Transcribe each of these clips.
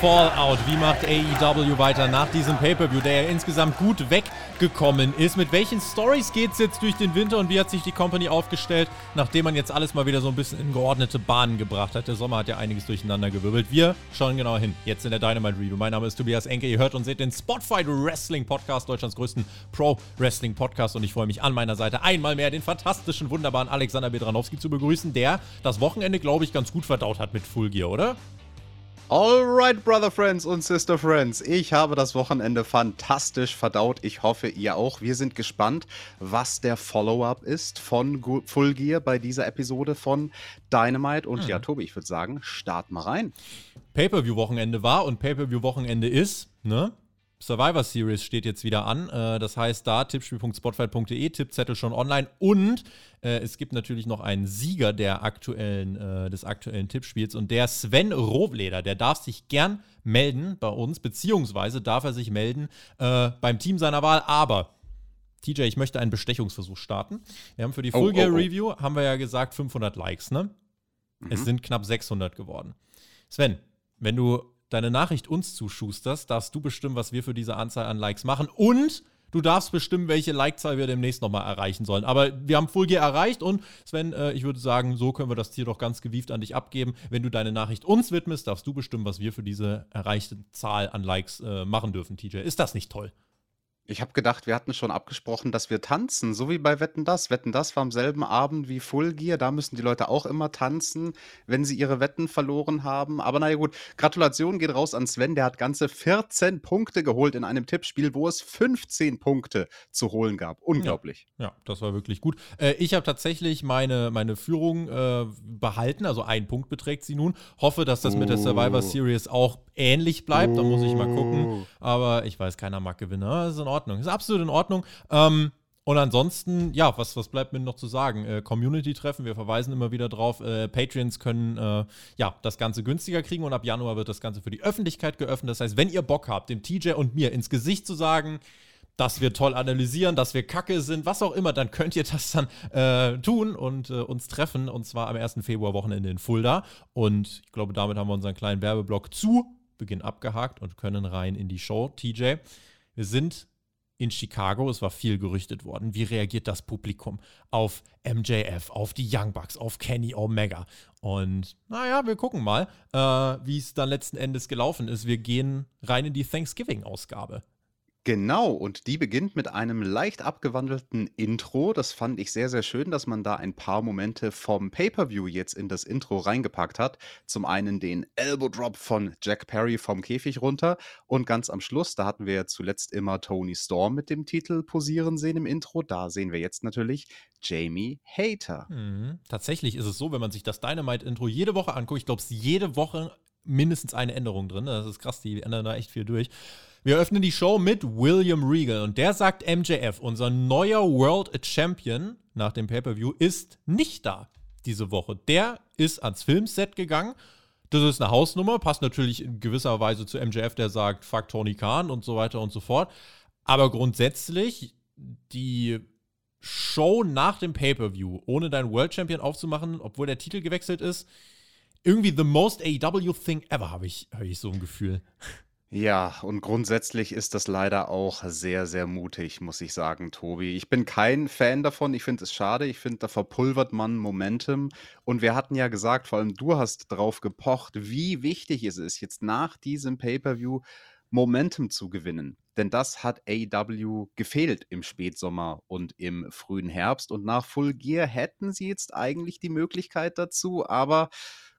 Fallout. Wie macht AEW weiter nach diesem Pay-Per-View, der ja insgesamt gut weggekommen ist? Mit welchen Stories geht es jetzt durch den Winter und wie hat sich die Company aufgestellt, nachdem man jetzt alles mal wieder so ein bisschen in geordnete Bahnen gebracht hat? Der Sommer hat ja einiges durcheinander gewirbelt. Wir schauen genau hin. Jetzt in der Dynamite Review. Mein Name ist Tobias Enke. Ihr hört und seht den Spotfight Wrestling Podcast, Deutschlands größten Pro Wrestling Podcast. Und ich freue mich an meiner Seite einmal mehr den fantastischen, wunderbaren Alexander Bedranowski zu begrüßen, der das Wochenende, glaube ich, ganz gut verdaut hat mit Full Gear, oder? Alright, Brother Friends und Sister Friends. Ich habe das Wochenende fantastisch verdaut. Ich hoffe, ihr auch. Wir sind gespannt, was der Follow-up ist von Full Gear bei dieser Episode von Dynamite. Und hm. ja, Tobi, ich würde sagen, start mal rein. Pay-Per-View-Wochenende war und Pay-Per-View-Wochenende ist, ne? Survivor Series steht jetzt wieder an. Äh, das heißt, da tippspiel.spotfight.de, Tippzettel schon online. Und äh, es gibt natürlich noch einen Sieger der aktuellen, äh, des aktuellen Tippspiels. Und der Sven Robleder, der darf sich gern melden bei uns, beziehungsweise darf er sich melden äh, beim Team seiner Wahl. Aber TJ, ich möchte einen Bestechungsversuch starten. Wir haben für die Full Gear oh, oh, oh. Review, haben wir ja gesagt, 500 Likes, ne? Mhm. Es sind knapp 600 geworden. Sven, wenn du deine Nachricht uns zuschusterst, darfst du bestimmen, was wir für diese Anzahl an Likes machen und du darfst bestimmen, welche Like-Zahl wir demnächst nochmal erreichen sollen. Aber wir haben Full Gear erreicht und Sven, äh, ich würde sagen, so können wir das Tier doch ganz gewieft an dich abgeben. Wenn du deine Nachricht uns widmest, darfst du bestimmen, was wir für diese erreichte Zahl an Likes äh, machen dürfen, TJ. Ist das nicht toll? Ich habe gedacht, wir hatten schon abgesprochen, dass wir tanzen, so wie bei Wetten das. Wetten das war am selben Abend wie Full Gear. Da müssen die Leute auch immer tanzen, wenn sie ihre Wetten verloren haben. Aber naja, gut. Gratulation geht raus an Sven. Der hat ganze 14 Punkte geholt in einem Tippspiel, wo es 15 Punkte zu holen gab. Unglaublich. Ja, ja das war wirklich gut. Äh, ich habe tatsächlich meine, meine Führung äh, behalten. Also ein Punkt beträgt sie nun. Hoffe, dass das oh. mit der Survivor oh. Series auch ähnlich bleibt. Da muss ich mal gucken. Oh. Aber ich weiß, keiner mag gewinnen. Das ist in Ordnung. Das ist absolut in Ordnung. Ähm, und ansonsten, ja, was, was bleibt mir noch zu sagen? Äh, Community-Treffen, wir verweisen immer wieder drauf. Äh, Patreons können äh, ja das Ganze günstiger kriegen und ab Januar wird das Ganze für die Öffentlichkeit geöffnet. Das heißt, wenn ihr Bock habt, dem TJ und mir ins Gesicht zu sagen, dass wir toll analysieren, dass wir kacke sind, was auch immer, dann könnt ihr das dann äh, tun und äh, uns treffen. Und zwar am 1. Februar-Wochenende in Fulda. Und ich glaube, damit haben wir unseren kleinen Werbeblock zu Beginn abgehakt und können rein in die Show. TJ, wir sind in Chicago, es war viel gerüchtet worden. Wie reagiert das Publikum auf MJF, auf die Young Bucks, auf Kenny Omega? Und naja, wir gucken mal, äh, wie es dann letzten Endes gelaufen ist. Wir gehen rein in die Thanksgiving-Ausgabe. Genau, und die beginnt mit einem leicht abgewandelten Intro. Das fand ich sehr, sehr schön, dass man da ein paar Momente vom Pay-per-View jetzt in das Intro reingepackt hat. Zum einen den Elbow Drop von Jack Perry vom Käfig runter und ganz am Schluss, da hatten wir ja zuletzt immer Tony Storm mit dem Titel posieren sehen im Intro. Da sehen wir jetzt natürlich Jamie Hater. Mhm. Tatsächlich ist es so, wenn man sich das Dynamite-Intro jede Woche anguckt, ich glaube, es jede Woche mindestens eine Änderung drin. Das ist krass, die ändern da echt viel durch. Wir öffnen die Show mit William Regal und der sagt, MJF, unser neuer World Champion nach dem Pay-Per-View, ist nicht da diese Woche. Der ist ans Filmset gegangen. Das ist eine Hausnummer, passt natürlich in gewisser Weise zu MJF, der sagt, fuck Tony Khan und so weiter und so fort. Aber grundsätzlich, die Show nach dem Pay-Per-View, ohne deinen World Champion aufzumachen, obwohl der Titel gewechselt ist, irgendwie the most AEW thing ever, habe ich, hab ich so ein Gefühl. Ja, und grundsätzlich ist das leider auch sehr, sehr mutig, muss ich sagen, Tobi. Ich bin kein Fan davon. Ich finde es schade. Ich finde, da verpulvert man Momentum. Und wir hatten ja gesagt, vor allem du hast drauf gepocht, wie wichtig es ist, jetzt nach diesem Pay-per-View Momentum zu gewinnen. Denn das hat AEW gefehlt im Spätsommer und im frühen Herbst. Und nach Full Gear hätten sie jetzt eigentlich die Möglichkeit dazu, aber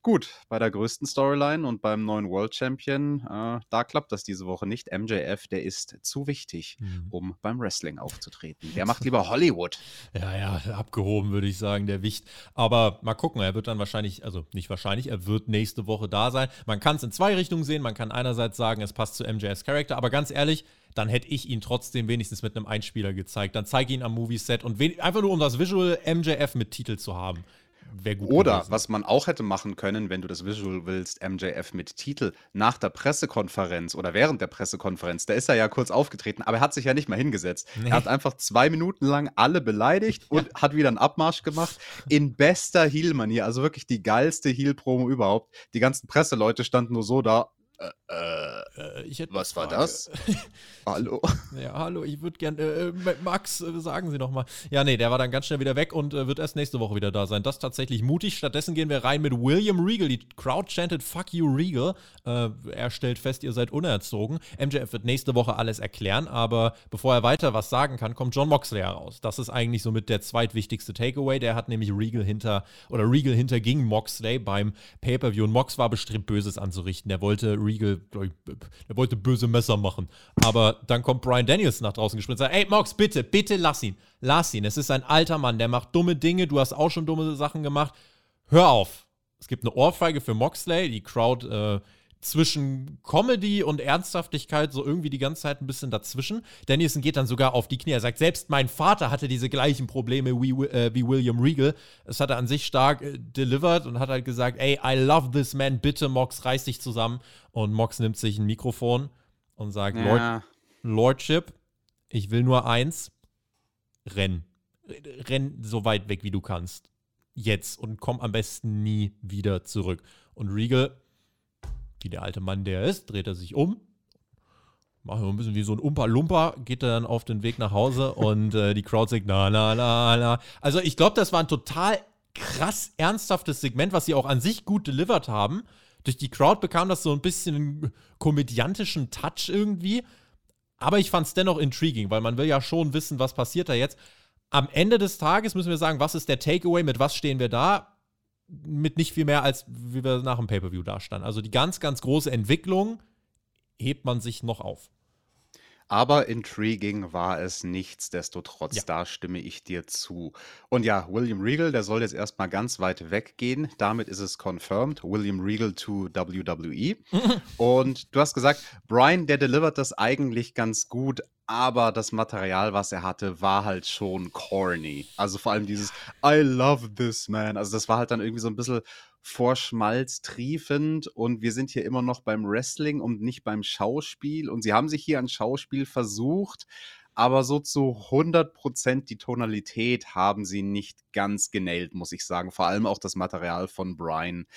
Gut, bei der größten Storyline und beim neuen World Champion, äh, da klappt das diese Woche nicht. MJF, der ist zu wichtig, mhm. um beim Wrestling aufzutreten. Der macht lieber Hollywood. Ja, ja, abgehoben würde ich sagen, der Wicht. Aber mal gucken, er wird dann wahrscheinlich, also nicht wahrscheinlich, er wird nächste Woche da sein. Man kann es in zwei Richtungen sehen. Man kann einerseits sagen, es passt zu MJFs Charakter, aber ganz ehrlich, dann hätte ich ihn trotzdem wenigstens mit einem Einspieler gezeigt. Dann zeige ihn am Movieset und einfach nur um das Visual MJF mit Titel zu haben wäre gut Oder gewesen. was man auch hätte machen können, wenn du das Visual willst, MJF mit Titel nach der Pressekonferenz oder während der Pressekonferenz, da ist er ja kurz aufgetreten, aber er hat sich ja nicht mal hingesetzt. Nee. Er hat einfach zwei Minuten lang alle beleidigt und ja. hat wieder einen Abmarsch gemacht in bester Heel-Manier, also wirklich die geilste Heel-Promo überhaupt. Die ganzen Presseleute standen nur so da, äh, äh, was war das? hallo? Ja, hallo, ich würde gerne, äh, äh, Max, äh, sagen Sie noch mal. Ja, nee, der war dann ganz schnell wieder weg und äh, wird erst nächste Woche wieder da sein. Das ist tatsächlich mutig. Stattdessen gehen wir rein mit William Regal. Die Crowd chanted Fuck you, Regal. er stellt fest, ihr seid unerzogen. MJF wird nächste Woche alles erklären, aber bevor er weiter was sagen kann, kommt John Moxley heraus. Das ist eigentlich somit der zweitwichtigste Takeaway. Der hat nämlich Regal hinter, oder Regal hinterging Moxley beim Pay-Per-View und Mox war bestrebt, Böses anzurichten. Der wollte Regal Regal, der wollte böse Messer machen. Aber dann kommt Brian Daniels nach draußen gesprintet und sagt, ey Mox, bitte, bitte lass ihn. Lass ihn. Es ist ein alter Mann, der macht dumme Dinge. Du hast auch schon dumme Sachen gemacht. Hör auf. Es gibt eine Ohrfeige für Moxley. Die Crowd äh, zwischen Comedy und Ernsthaftigkeit so irgendwie die ganze Zeit ein bisschen dazwischen. Danielson geht dann sogar auf die Knie. Er sagt, selbst mein Vater hatte diese gleichen Probleme wie, äh, wie William Regal. Das hat er an sich stark äh, delivered und hat halt gesagt, ey, I love this man, bitte Mox, reiß dich zusammen. Und Mox nimmt sich ein Mikrofon und sagt, ja. Lord, Lordship, ich will nur eins, renn. Renn so weit weg, wie du kannst. Jetzt und komm am besten nie wieder zurück. Und Regal wie der alte Mann, der ist, dreht er sich um, macht ein bisschen wie so ein Umpa-Lumpa, geht dann auf den Weg nach Hause und äh, die Crowd sagt, na, na, na, na. Also ich glaube, das war ein total krass ernsthaftes Segment, was sie auch an sich gut delivered haben. Durch die Crowd bekam das so ein bisschen einen komödiantischen Touch irgendwie. Aber ich fand es dennoch intriguing, weil man will ja schon wissen, was passiert da jetzt. Am Ende des Tages müssen wir sagen, was ist der Takeaway, mit was stehen wir da? Mit nicht viel mehr, als wie wir nach dem Pay-Per-View dastanden. Also die ganz, ganz große Entwicklung hebt man sich noch auf. Aber intriguing war es nichtsdestotrotz. Ja. Da stimme ich dir zu. Und ja, William Regal, der soll jetzt erstmal ganz weit weggehen. Damit ist es confirmed. William Regal to WWE. Und du hast gesagt, Brian, der delivert das eigentlich ganz gut, aber das Material, was er hatte, war halt schon corny. Also vor allem dieses I love this man. Also das war halt dann irgendwie so ein bisschen vor Schmalz triefend und wir sind hier immer noch beim Wrestling und nicht beim Schauspiel. Und sie haben sich hier an Schauspiel versucht, aber so zu 100% die Tonalität haben sie nicht ganz genäht, muss ich sagen. Vor allem auch das Material von Brian.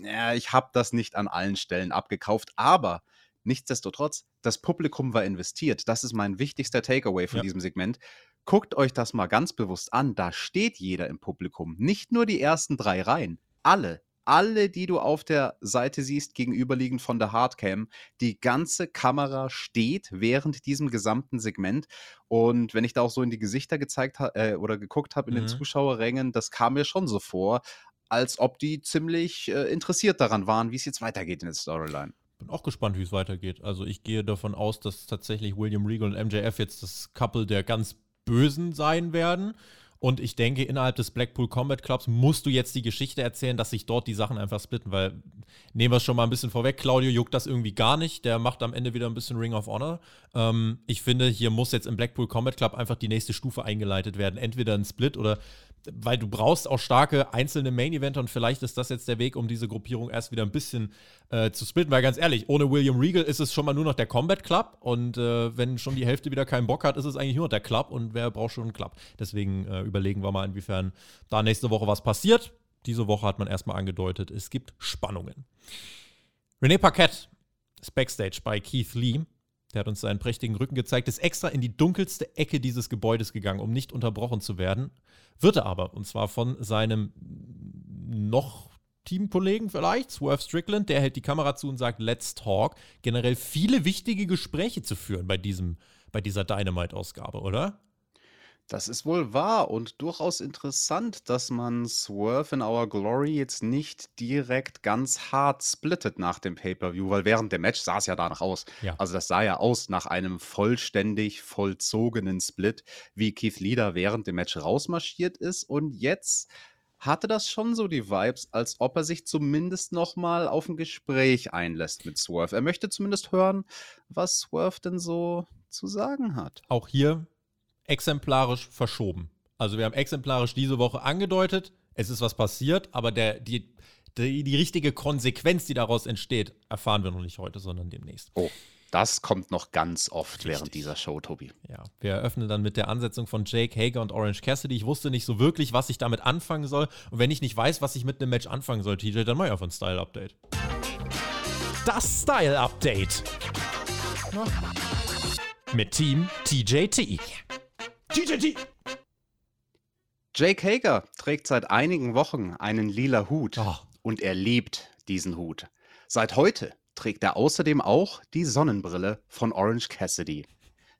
Ja, ich habe das nicht an allen Stellen abgekauft, aber nichtsdestotrotz, das Publikum war investiert. Das ist mein wichtigster Takeaway von ja. diesem Segment. Guckt euch das mal ganz bewusst an. Da steht jeder im Publikum. Nicht nur die ersten drei Reihen alle, alle, die du auf der Seite siehst, gegenüberliegend von der Hardcam, die ganze Kamera steht während diesem gesamten Segment. Und wenn ich da auch so in die Gesichter gezeigt habe äh, oder geguckt habe in mhm. den Zuschauerrängen, das kam mir schon so vor, als ob die ziemlich äh, interessiert daran waren, wie es jetzt weitergeht in der Storyline. Bin auch gespannt, wie es weitergeht. Also ich gehe davon aus, dass tatsächlich William Regal und MJF jetzt das Couple der ganz Bösen sein werden. Und ich denke, innerhalb des Blackpool Combat Clubs musst du jetzt die Geschichte erzählen, dass sich dort die Sachen einfach splitten, weil nehmen wir es schon mal ein bisschen vorweg. Claudio juckt das irgendwie gar nicht. Der macht am Ende wieder ein bisschen Ring of Honor. Ähm, ich finde, hier muss jetzt im Blackpool Combat Club einfach die nächste Stufe eingeleitet werden. Entweder ein Split oder weil du brauchst auch starke einzelne Main-Eventer und vielleicht ist das jetzt der Weg, um diese Gruppierung erst wieder ein bisschen äh, zu splitten. Weil ganz ehrlich, ohne William Regal ist es schon mal nur noch der Combat Club und äh, wenn schon die Hälfte wieder keinen Bock hat, ist es eigentlich nur noch der Club und wer braucht schon einen Club? Deswegen äh, überlegen wir mal, inwiefern da nächste Woche was passiert. Diese Woche hat man erstmal angedeutet, es gibt Spannungen. René Paquette ist Backstage bei Keith Lee der hat uns seinen prächtigen Rücken gezeigt, ist extra in die dunkelste Ecke dieses Gebäudes gegangen, um nicht unterbrochen zu werden. Wird er aber, und zwar von seinem noch Teamkollegen vielleicht, Swerve Strickland, der hält die Kamera zu und sagt, let's talk. Generell viele wichtige Gespräche zu führen bei, diesem, bei dieser Dynamite-Ausgabe, oder? Das ist wohl wahr und durchaus interessant, dass man Swerve in Our Glory jetzt nicht direkt ganz hart splittet nach dem Pay-Per-View, weil während dem Match sah es ja danach aus. Ja. Also das sah ja aus nach einem vollständig vollzogenen Split, wie Keith Lee da während dem Match rausmarschiert ist und jetzt hatte das schon so die Vibes, als ob er sich zumindest noch mal auf ein Gespräch einlässt mit Swerve. Er möchte zumindest hören, was Swerve denn so zu sagen hat. Auch hier exemplarisch verschoben. Also wir haben exemplarisch diese Woche angedeutet, es ist was passiert, aber der, die, die, die richtige Konsequenz, die daraus entsteht, erfahren wir noch nicht heute, sondern demnächst. Oh. Das kommt noch ganz oft Richtig. während dieser Show, Tobi. Ja, wir eröffnen dann mit der Ansetzung von Jake Hager und Orange Cassidy. Ich wusste nicht so wirklich, was ich damit anfangen soll. Und wenn ich nicht weiß, was ich mit einem Match anfangen soll, TJ, dann mach ich auf ein Style-Update. Das Style-Update. Mit Team TJT. TJT. Jake Hager trägt seit einigen Wochen einen lila Hut. Oh. Und er liebt diesen Hut. Seit heute trägt er außerdem auch die Sonnenbrille von Orange Cassidy.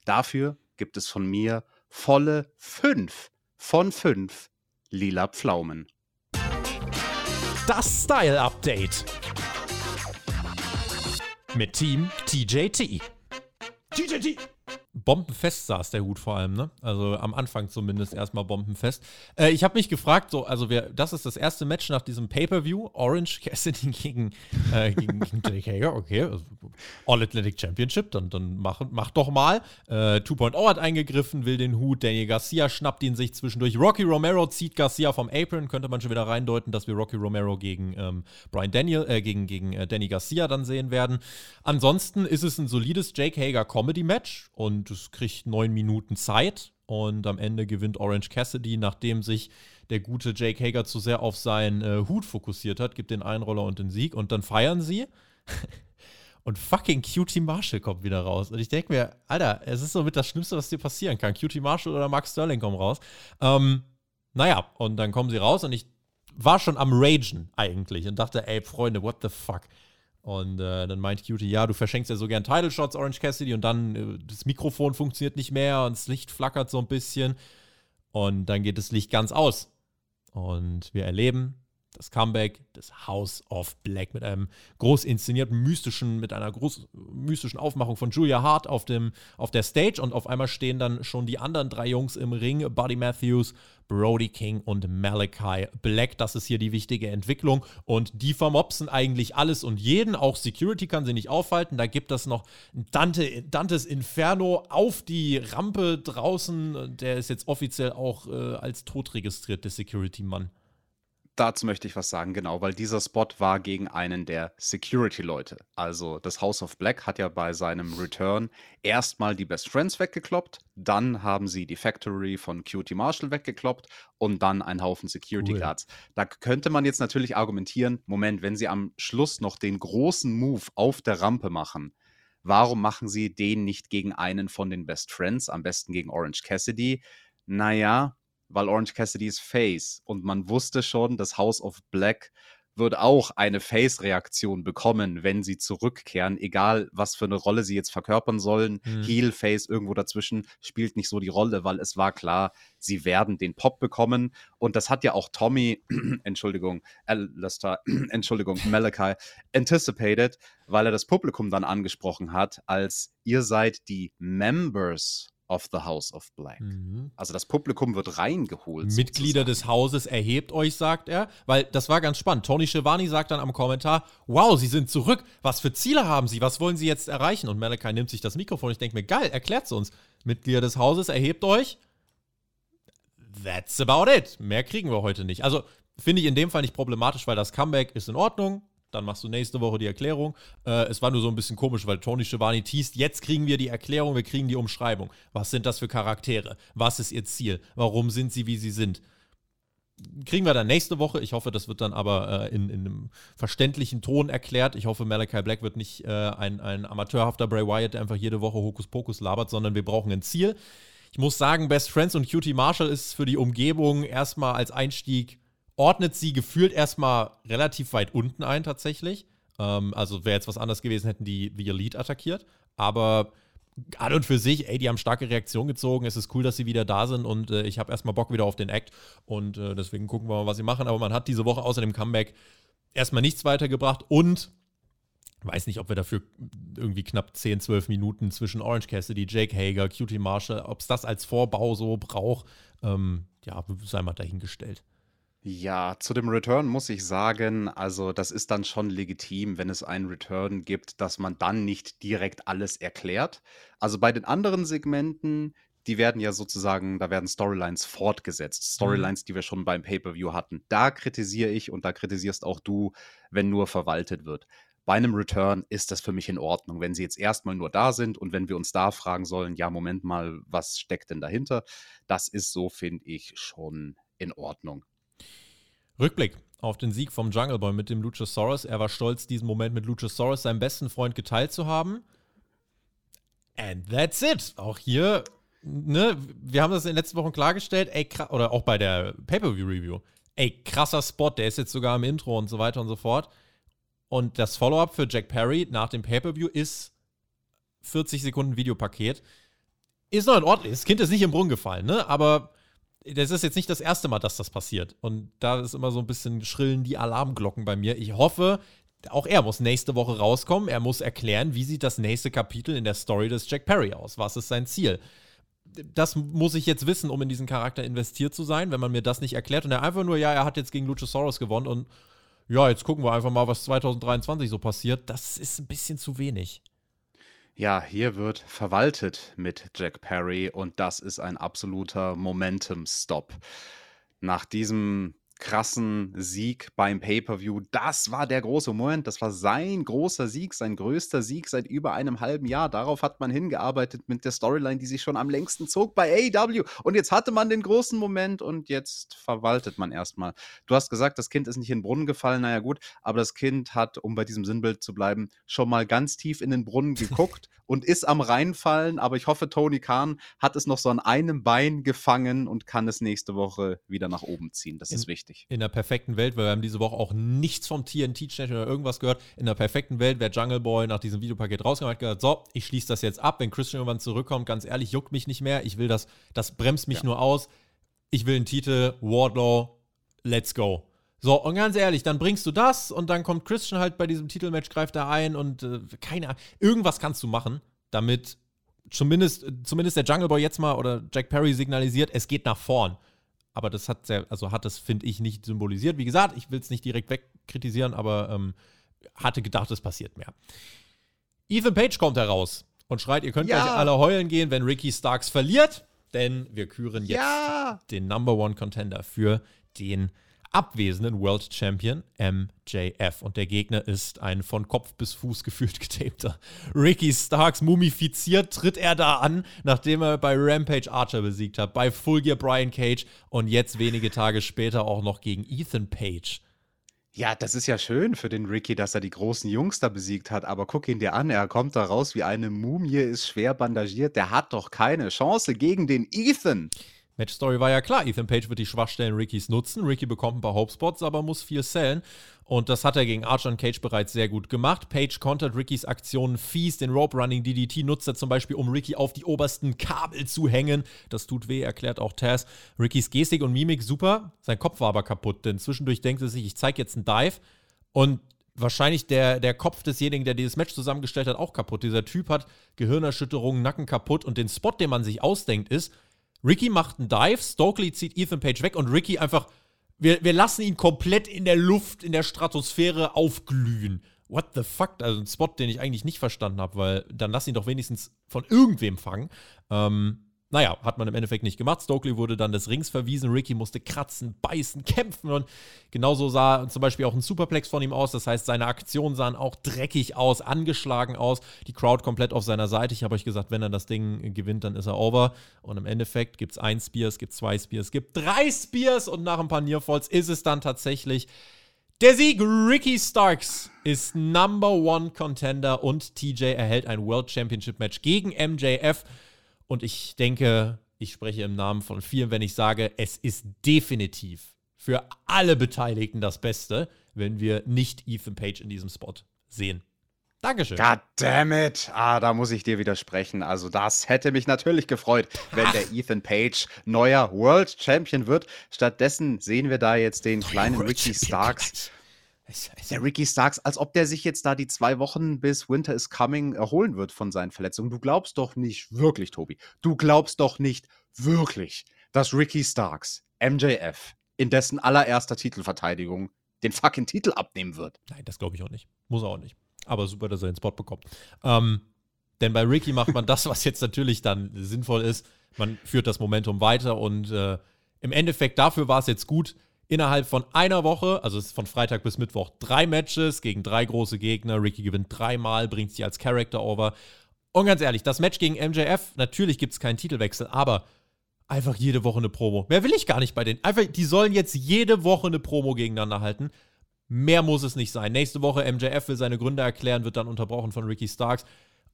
Dafür gibt es von mir volle fünf von fünf lila Pflaumen. Das Style Update mit Team TJT. TJT bombenfest saß der Hut vor allem, ne? Also am Anfang zumindest erstmal bombenfest. Äh, ich habe mich gefragt, so, also wir, das ist das erste Match nach diesem Pay-Per-View, Orange Cassidy gegen, äh, gegen, gegen Jake Hager, okay. Also All Athletic Championship, dann, dann mach, mach doch mal. Äh, 2.0 hat eingegriffen, will den Hut, Daniel Garcia schnappt ihn sich zwischendurch. Rocky Romero zieht Garcia vom Apron, könnte man schon wieder reindeuten, dass wir Rocky Romero gegen ähm, Brian Daniel, äh, gegen, gegen äh, Danny Garcia dann sehen werden. Ansonsten ist es ein solides Jake Hager Comedy-Match und es kriegt neun Minuten Zeit und am Ende gewinnt Orange Cassidy, nachdem sich der gute Jake Hager zu sehr auf seinen äh, Hut fokussiert hat, gibt den Einroller und den Sieg und dann feiern sie. und fucking Cutie Marshall kommt wieder raus. Und ich denke mir, Alter, es ist so mit das Schlimmste, was dir passieren kann. Cutie Marshall oder Max Sterling kommen raus. Ähm, naja, und dann kommen sie raus und ich war schon am Ragen eigentlich und dachte, ey, Freunde, what the fuck? Und äh, dann meint Cutie, ja, du verschenkst ja so gern Title Shots, Orange Cassidy, und dann äh, das Mikrofon funktioniert nicht mehr und das Licht flackert so ein bisschen. Und dann geht das Licht ganz aus. Und wir erleben das Comeback des House of Black mit einem groß inszenierten, mystischen, mit einer groß mystischen Aufmachung von Julia Hart auf, dem, auf der Stage und auf einmal stehen dann schon die anderen drei Jungs im Ring, Buddy Matthews, Brody King und Malachi Black. Das ist hier die wichtige Entwicklung und die vermopsen eigentlich alles und jeden. Auch Security kann sie nicht aufhalten. Da gibt es noch Dante, Dantes Inferno auf die Rampe draußen. Der ist jetzt offiziell auch äh, als tot registriert, der Security-Mann. Dazu möchte ich was sagen, genau, weil dieser Spot war gegen einen der Security-Leute. Also das House of Black hat ja bei seinem Return erstmal die Best Friends weggekloppt, dann haben sie die Factory von Cutie Marshall weggekloppt und dann einen Haufen Security cool. Guards. Da könnte man jetzt natürlich argumentieren, Moment, wenn sie am Schluss noch den großen Move auf der Rampe machen, warum machen sie den nicht gegen einen von den Best Friends, am besten gegen Orange Cassidy? Naja, weil Orange Cassidy ist Face und man wusste schon, das House of Black wird auch eine Face-Reaktion bekommen, wenn sie zurückkehren, egal was für eine Rolle sie jetzt verkörpern sollen. Mhm. Heel, Face, irgendwo dazwischen spielt nicht so die Rolle, weil es war klar, sie werden den Pop bekommen. Und das hat ja auch Tommy, Entschuldigung, Alistair, Entschuldigung, Malachi, anticipated, weil er das Publikum dann angesprochen hat, als ihr seid die Members of the House of Black. Mhm. Also das Publikum wird reingeholt. Mitglieder sozusagen. des Hauses erhebt euch, sagt er. Weil das war ganz spannend. Tony Schiavone sagt dann am Kommentar, wow, Sie sind zurück. Was für Ziele haben Sie? Was wollen Sie jetzt erreichen? Und Malachi nimmt sich das Mikrofon. Ich denke mir, geil, erklärt es uns. Mitglieder des Hauses erhebt euch. That's about it. Mehr kriegen wir heute nicht. Also finde ich in dem Fall nicht problematisch, weil das Comeback ist in Ordnung. Dann machst du nächste Woche die Erklärung. Äh, es war nur so ein bisschen komisch, weil Tony Schiavone teast, jetzt kriegen wir die Erklärung, wir kriegen die Umschreibung. Was sind das für Charaktere? Was ist ihr Ziel? Warum sind sie, wie sie sind? Kriegen wir dann nächste Woche. Ich hoffe, das wird dann aber äh, in, in, einem verständlichen Ton erklärt. Ich hoffe, Malachi Black wird nicht äh, ein, ein amateurhafter Bray Wyatt, der einfach jede Woche Hokuspokus labert, sondern wir brauchen ein Ziel. Ich muss sagen, Best Friends und Cutie Marshall ist für die Umgebung erstmal als Einstieg ordnet sie gefühlt erstmal relativ weit unten ein, tatsächlich. Ähm, also wäre jetzt was anderes gewesen, hätten die The Elite attackiert. Aber an und für sich, ey, die haben starke Reaktion gezogen. Es ist cool, dass sie wieder da sind und äh, ich habe erstmal Bock wieder auf den Act. Und äh, deswegen gucken wir mal, was sie machen. Aber man hat diese Woche außer dem Comeback erstmal nichts weitergebracht und weiß nicht, ob wir dafür irgendwie knapp 10, 12 Minuten zwischen Orange Cassidy, Jake Hager, Cutie Marshall, ob es das als Vorbau so braucht, ähm, ja, sei mal dahingestellt. Ja, zu dem Return muss ich sagen, also das ist dann schon legitim, wenn es einen Return gibt, dass man dann nicht direkt alles erklärt. Also bei den anderen Segmenten, die werden ja sozusagen, da werden Storylines fortgesetzt, Mhm. Storylines, die wir schon beim Pay-per-View hatten. Da kritisiere ich und da kritisierst auch du, wenn nur verwaltet wird. Bei einem Return ist das für mich in Ordnung, wenn sie jetzt erstmal nur da sind und wenn wir uns da fragen sollen, ja, Moment mal, was steckt denn dahinter? Das ist so, finde ich, schon in Ordnung. Rückblick auf den Sieg vom Jungle Boy mit dem Luchasaurus. Er war stolz, diesen Moment mit Luchasaurus, seinem besten Freund, geteilt zu haben. And that's it. Auch hier, ne, wir haben das in den letzten Wochen klargestellt, ey, oder auch bei der Pay-Per-View-Review. Ey, krasser Spot, der ist jetzt sogar im Intro und so weiter und so fort. Und das Follow-up für Jack Perry nach dem Pay-Per-View ist 40 Sekunden Videopaket. Ist noch in Ordnung. Das Kind ist nicht im Brunnen gefallen, ne? Aber das ist jetzt nicht das erste Mal, dass das passiert. Und da ist immer so ein bisschen schrillen die Alarmglocken bei mir. Ich hoffe, auch er muss nächste Woche rauskommen. Er muss erklären, wie sieht das nächste Kapitel in der Story des Jack Perry aus? Was ist sein Ziel? Das muss ich jetzt wissen, um in diesen Charakter investiert zu sein, wenn man mir das nicht erklärt. Und er einfach nur, ja, er hat jetzt gegen Luchasaurus gewonnen und ja, jetzt gucken wir einfach mal, was 2023 so passiert. Das ist ein bisschen zu wenig. Ja, hier wird verwaltet mit Jack Perry und das ist ein absoluter Momentum-Stop. Nach diesem krassen Sieg beim Pay-per-View, das war der große Moment, das war sein großer Sieg, sein größter Sieg seit über einem halben Jahr. Darauf hat man hingearbeitet mit der Storyline, die sich schon am längsten zog bei AEW. Und jetzt hatte man den großen Moment und jetzt verwaltet man erstmal. Du hast gesagt, das Kind ist nicht in den Brunnen gefallen, naja gut, aber das Kind hat, um bei diesem Sinnbild zu bleiben, schon mal ganz tief in den Brunnen geguckt und ist am reinfallen, aber ich hoffe, Tony Khan hat es noch so an einem Bein gefangen und kann es nächste Woche wieder nach oben ziehen. Das ist wichtig. In der perfekten Welt, weil wir haben diese Woche auch nichts vom TNT-Channel oder irgendwas gehört. In der perfekten Welt wäre Jungle Boy nach diesem Videopaket rausgekommen und hat gesagt, so, ich schließe das jetzt ab. Wenn Christian irgendwann zurückkommt, ganz ehrlich, juckt mich nicht mehr. Ich will das, das bremst mich Ja. nur aus. Ich will einen Titel, Wardlow, let's go. So, und ganz ehrlich, dann bringst du das und dann kommt Christian halt bei diesem Titelmatch, greift er ein und äh, keine Ahnung. Irgendwas kannst du machen, damit zumindest, zumindest der Jungle Boy jetzt mal oder Jack Perry signalisiert, es geht nach vorn. Aber das hat sehr, also hat das, finde ich, nicht symbolisiert. Wie gesagt, ich will es nicht direkt wegkritisieren, aber ähm, hatte gedacht, es passiert mehr. Ethan Page kommt heraus und schreit, ihr könnt Ja. gleich alle heulen gehen, wenn Ricky Starks verliert, denn wir küren jetzt Ja! den Number One Contender für den abwesenden World Champion MJF. Und der Gegner ist ein von Kopf bis Fuß gefühlt getapter Ricky Starks. Mumifiziert tritt er da an, nachdem er bei Rampage Archer besiegt hat, bei Full Gear Brian Cage und jetzt wenige Tage später auch noch gegen Ethan Page. Ja, das ist ja schön für den Ricky, dass er die großen Jungs da besiegt hat, aber guck ihn dir an, er kommt da raus wie eine Mumie, ist schwer bandagiert, der hat doch keine Chance gegen den Ethan. Match Story war ja klar, Ethan Page wird die Schwachstellen Rickys nutzen. Ricky bekommt ein paar Hope Spots, aber muss viel sellen. Und das hat er gegen Archer und Cage bereits sehr gut gemacht. Page kontert Rickys Aktionen fies. Den Rope Running DDT nutzt er zum Beispiel, um Ricky auf die obersten Kabel zu hängen. Das tut weh, erklärt auch Taz. Rickys Gestik und Mimik super. Sein Kopf war aber kaputt, denn zwischendurch denkt er sich, ich zeige jetzt einen Dive. Und wahrscheinlich der, der Kopf desjenigen, der dieses Match zusammengestellt hat, auch kaputt. Dieser Typ hat Gehirnerschütterungen, Nacken kaputt. Und den Spot, den man sich ausdenkt, ist, Ricky macht einen Dive, Stokely zieht Ethan Page weg und Ricky einfach, wir, wir lassen ihn komplett in der Luft, in der Stratosphäre aufglühen. What the fuck? Also ein Spot, den ich eigentlich nicht verstanden habe, weil dann lass ihn doch wenigstens von irgendwem fangen. Ähm, naja, hat man im Endeffekt nicht gemacht. Stokely wurde dann des Rings verwiesen. Ricky musste kratzen, beißen, kämpfen und genauso sah zum Beispiel auch ein Superplex von ihm aus. Das heißt, seine Aktionen sahen auch dreckig aus, angeschlagen aus. Die Crowd komplett auf seiner Seite. Ich habe euch gesagt, wenn er das Ding gewinnt, dann ist er over. Und im Endeffekt gibt es ein Spear, es gibt zwei Spears, es gibt drei Spears und nach ein paar Nearfalls ist es dann tatsächlich der Sieg. Ricky Starks ist Number One Contender und TJ erhält ein World Championship Match gegen MJF. Und ich denke, ich spreche im Namen von vielen, wenn ich sage, es ist definitiv für alle Beteiligten das Beste, wenn wir nicht Ethan Page in diesem Spot sehen. Dankeschön. God damn it. Ah, da muss ich dir widersprechen. Also, das hätte mich natürlich gefreut, wenn der Ethan Page neuer World Champion wird. Stattdessen sehen wir da jetzt den kleinen World Ricky Champion Starks. gleich. Der Ricky Starks, als ob der sich jetzt da die zwei Wochen bis Winter is Coming erholen wird von seinen Verletzungen. Du glaubst doch nicht wirklich, Tobi. Du glaubst doch nicht wirklich, dass Ricky Starks, MJF, in dessen allererster Titelverteidigung den fucking Titel abnehmen wird. Nein, das glaube ich auch nicht. Muss er auch nicht. Aber super, dass er den Spot bekommt. Ähm, denn bei Ricky macht man das, was jetzt natürlich dann sinnvoll ist. Man führt das Momentum weiter und äh, im Endeffekt dafür war es jetzt gut. Innerhalb von einer Woche, also es ist von Freitag bis Mittwoch, drei Matches gegen drei große Gegner. Ricky gewinnt dreimal, bringt sie als Character over. Und ganz ehrlich, das Match gegen MJF, natürlich gibt es keinen Titelwechsel, aber einfach jede Woche eine Promo. Mehr will ich gar nicht bei denen. Einfach, die sollen jetzt jede Woche eine Promo gegeneinander halten. Mehr muss es nicht sein. Nächste Woche MJF will seine Gründe erklären, wird dann unterbrochen von Ricky Starks.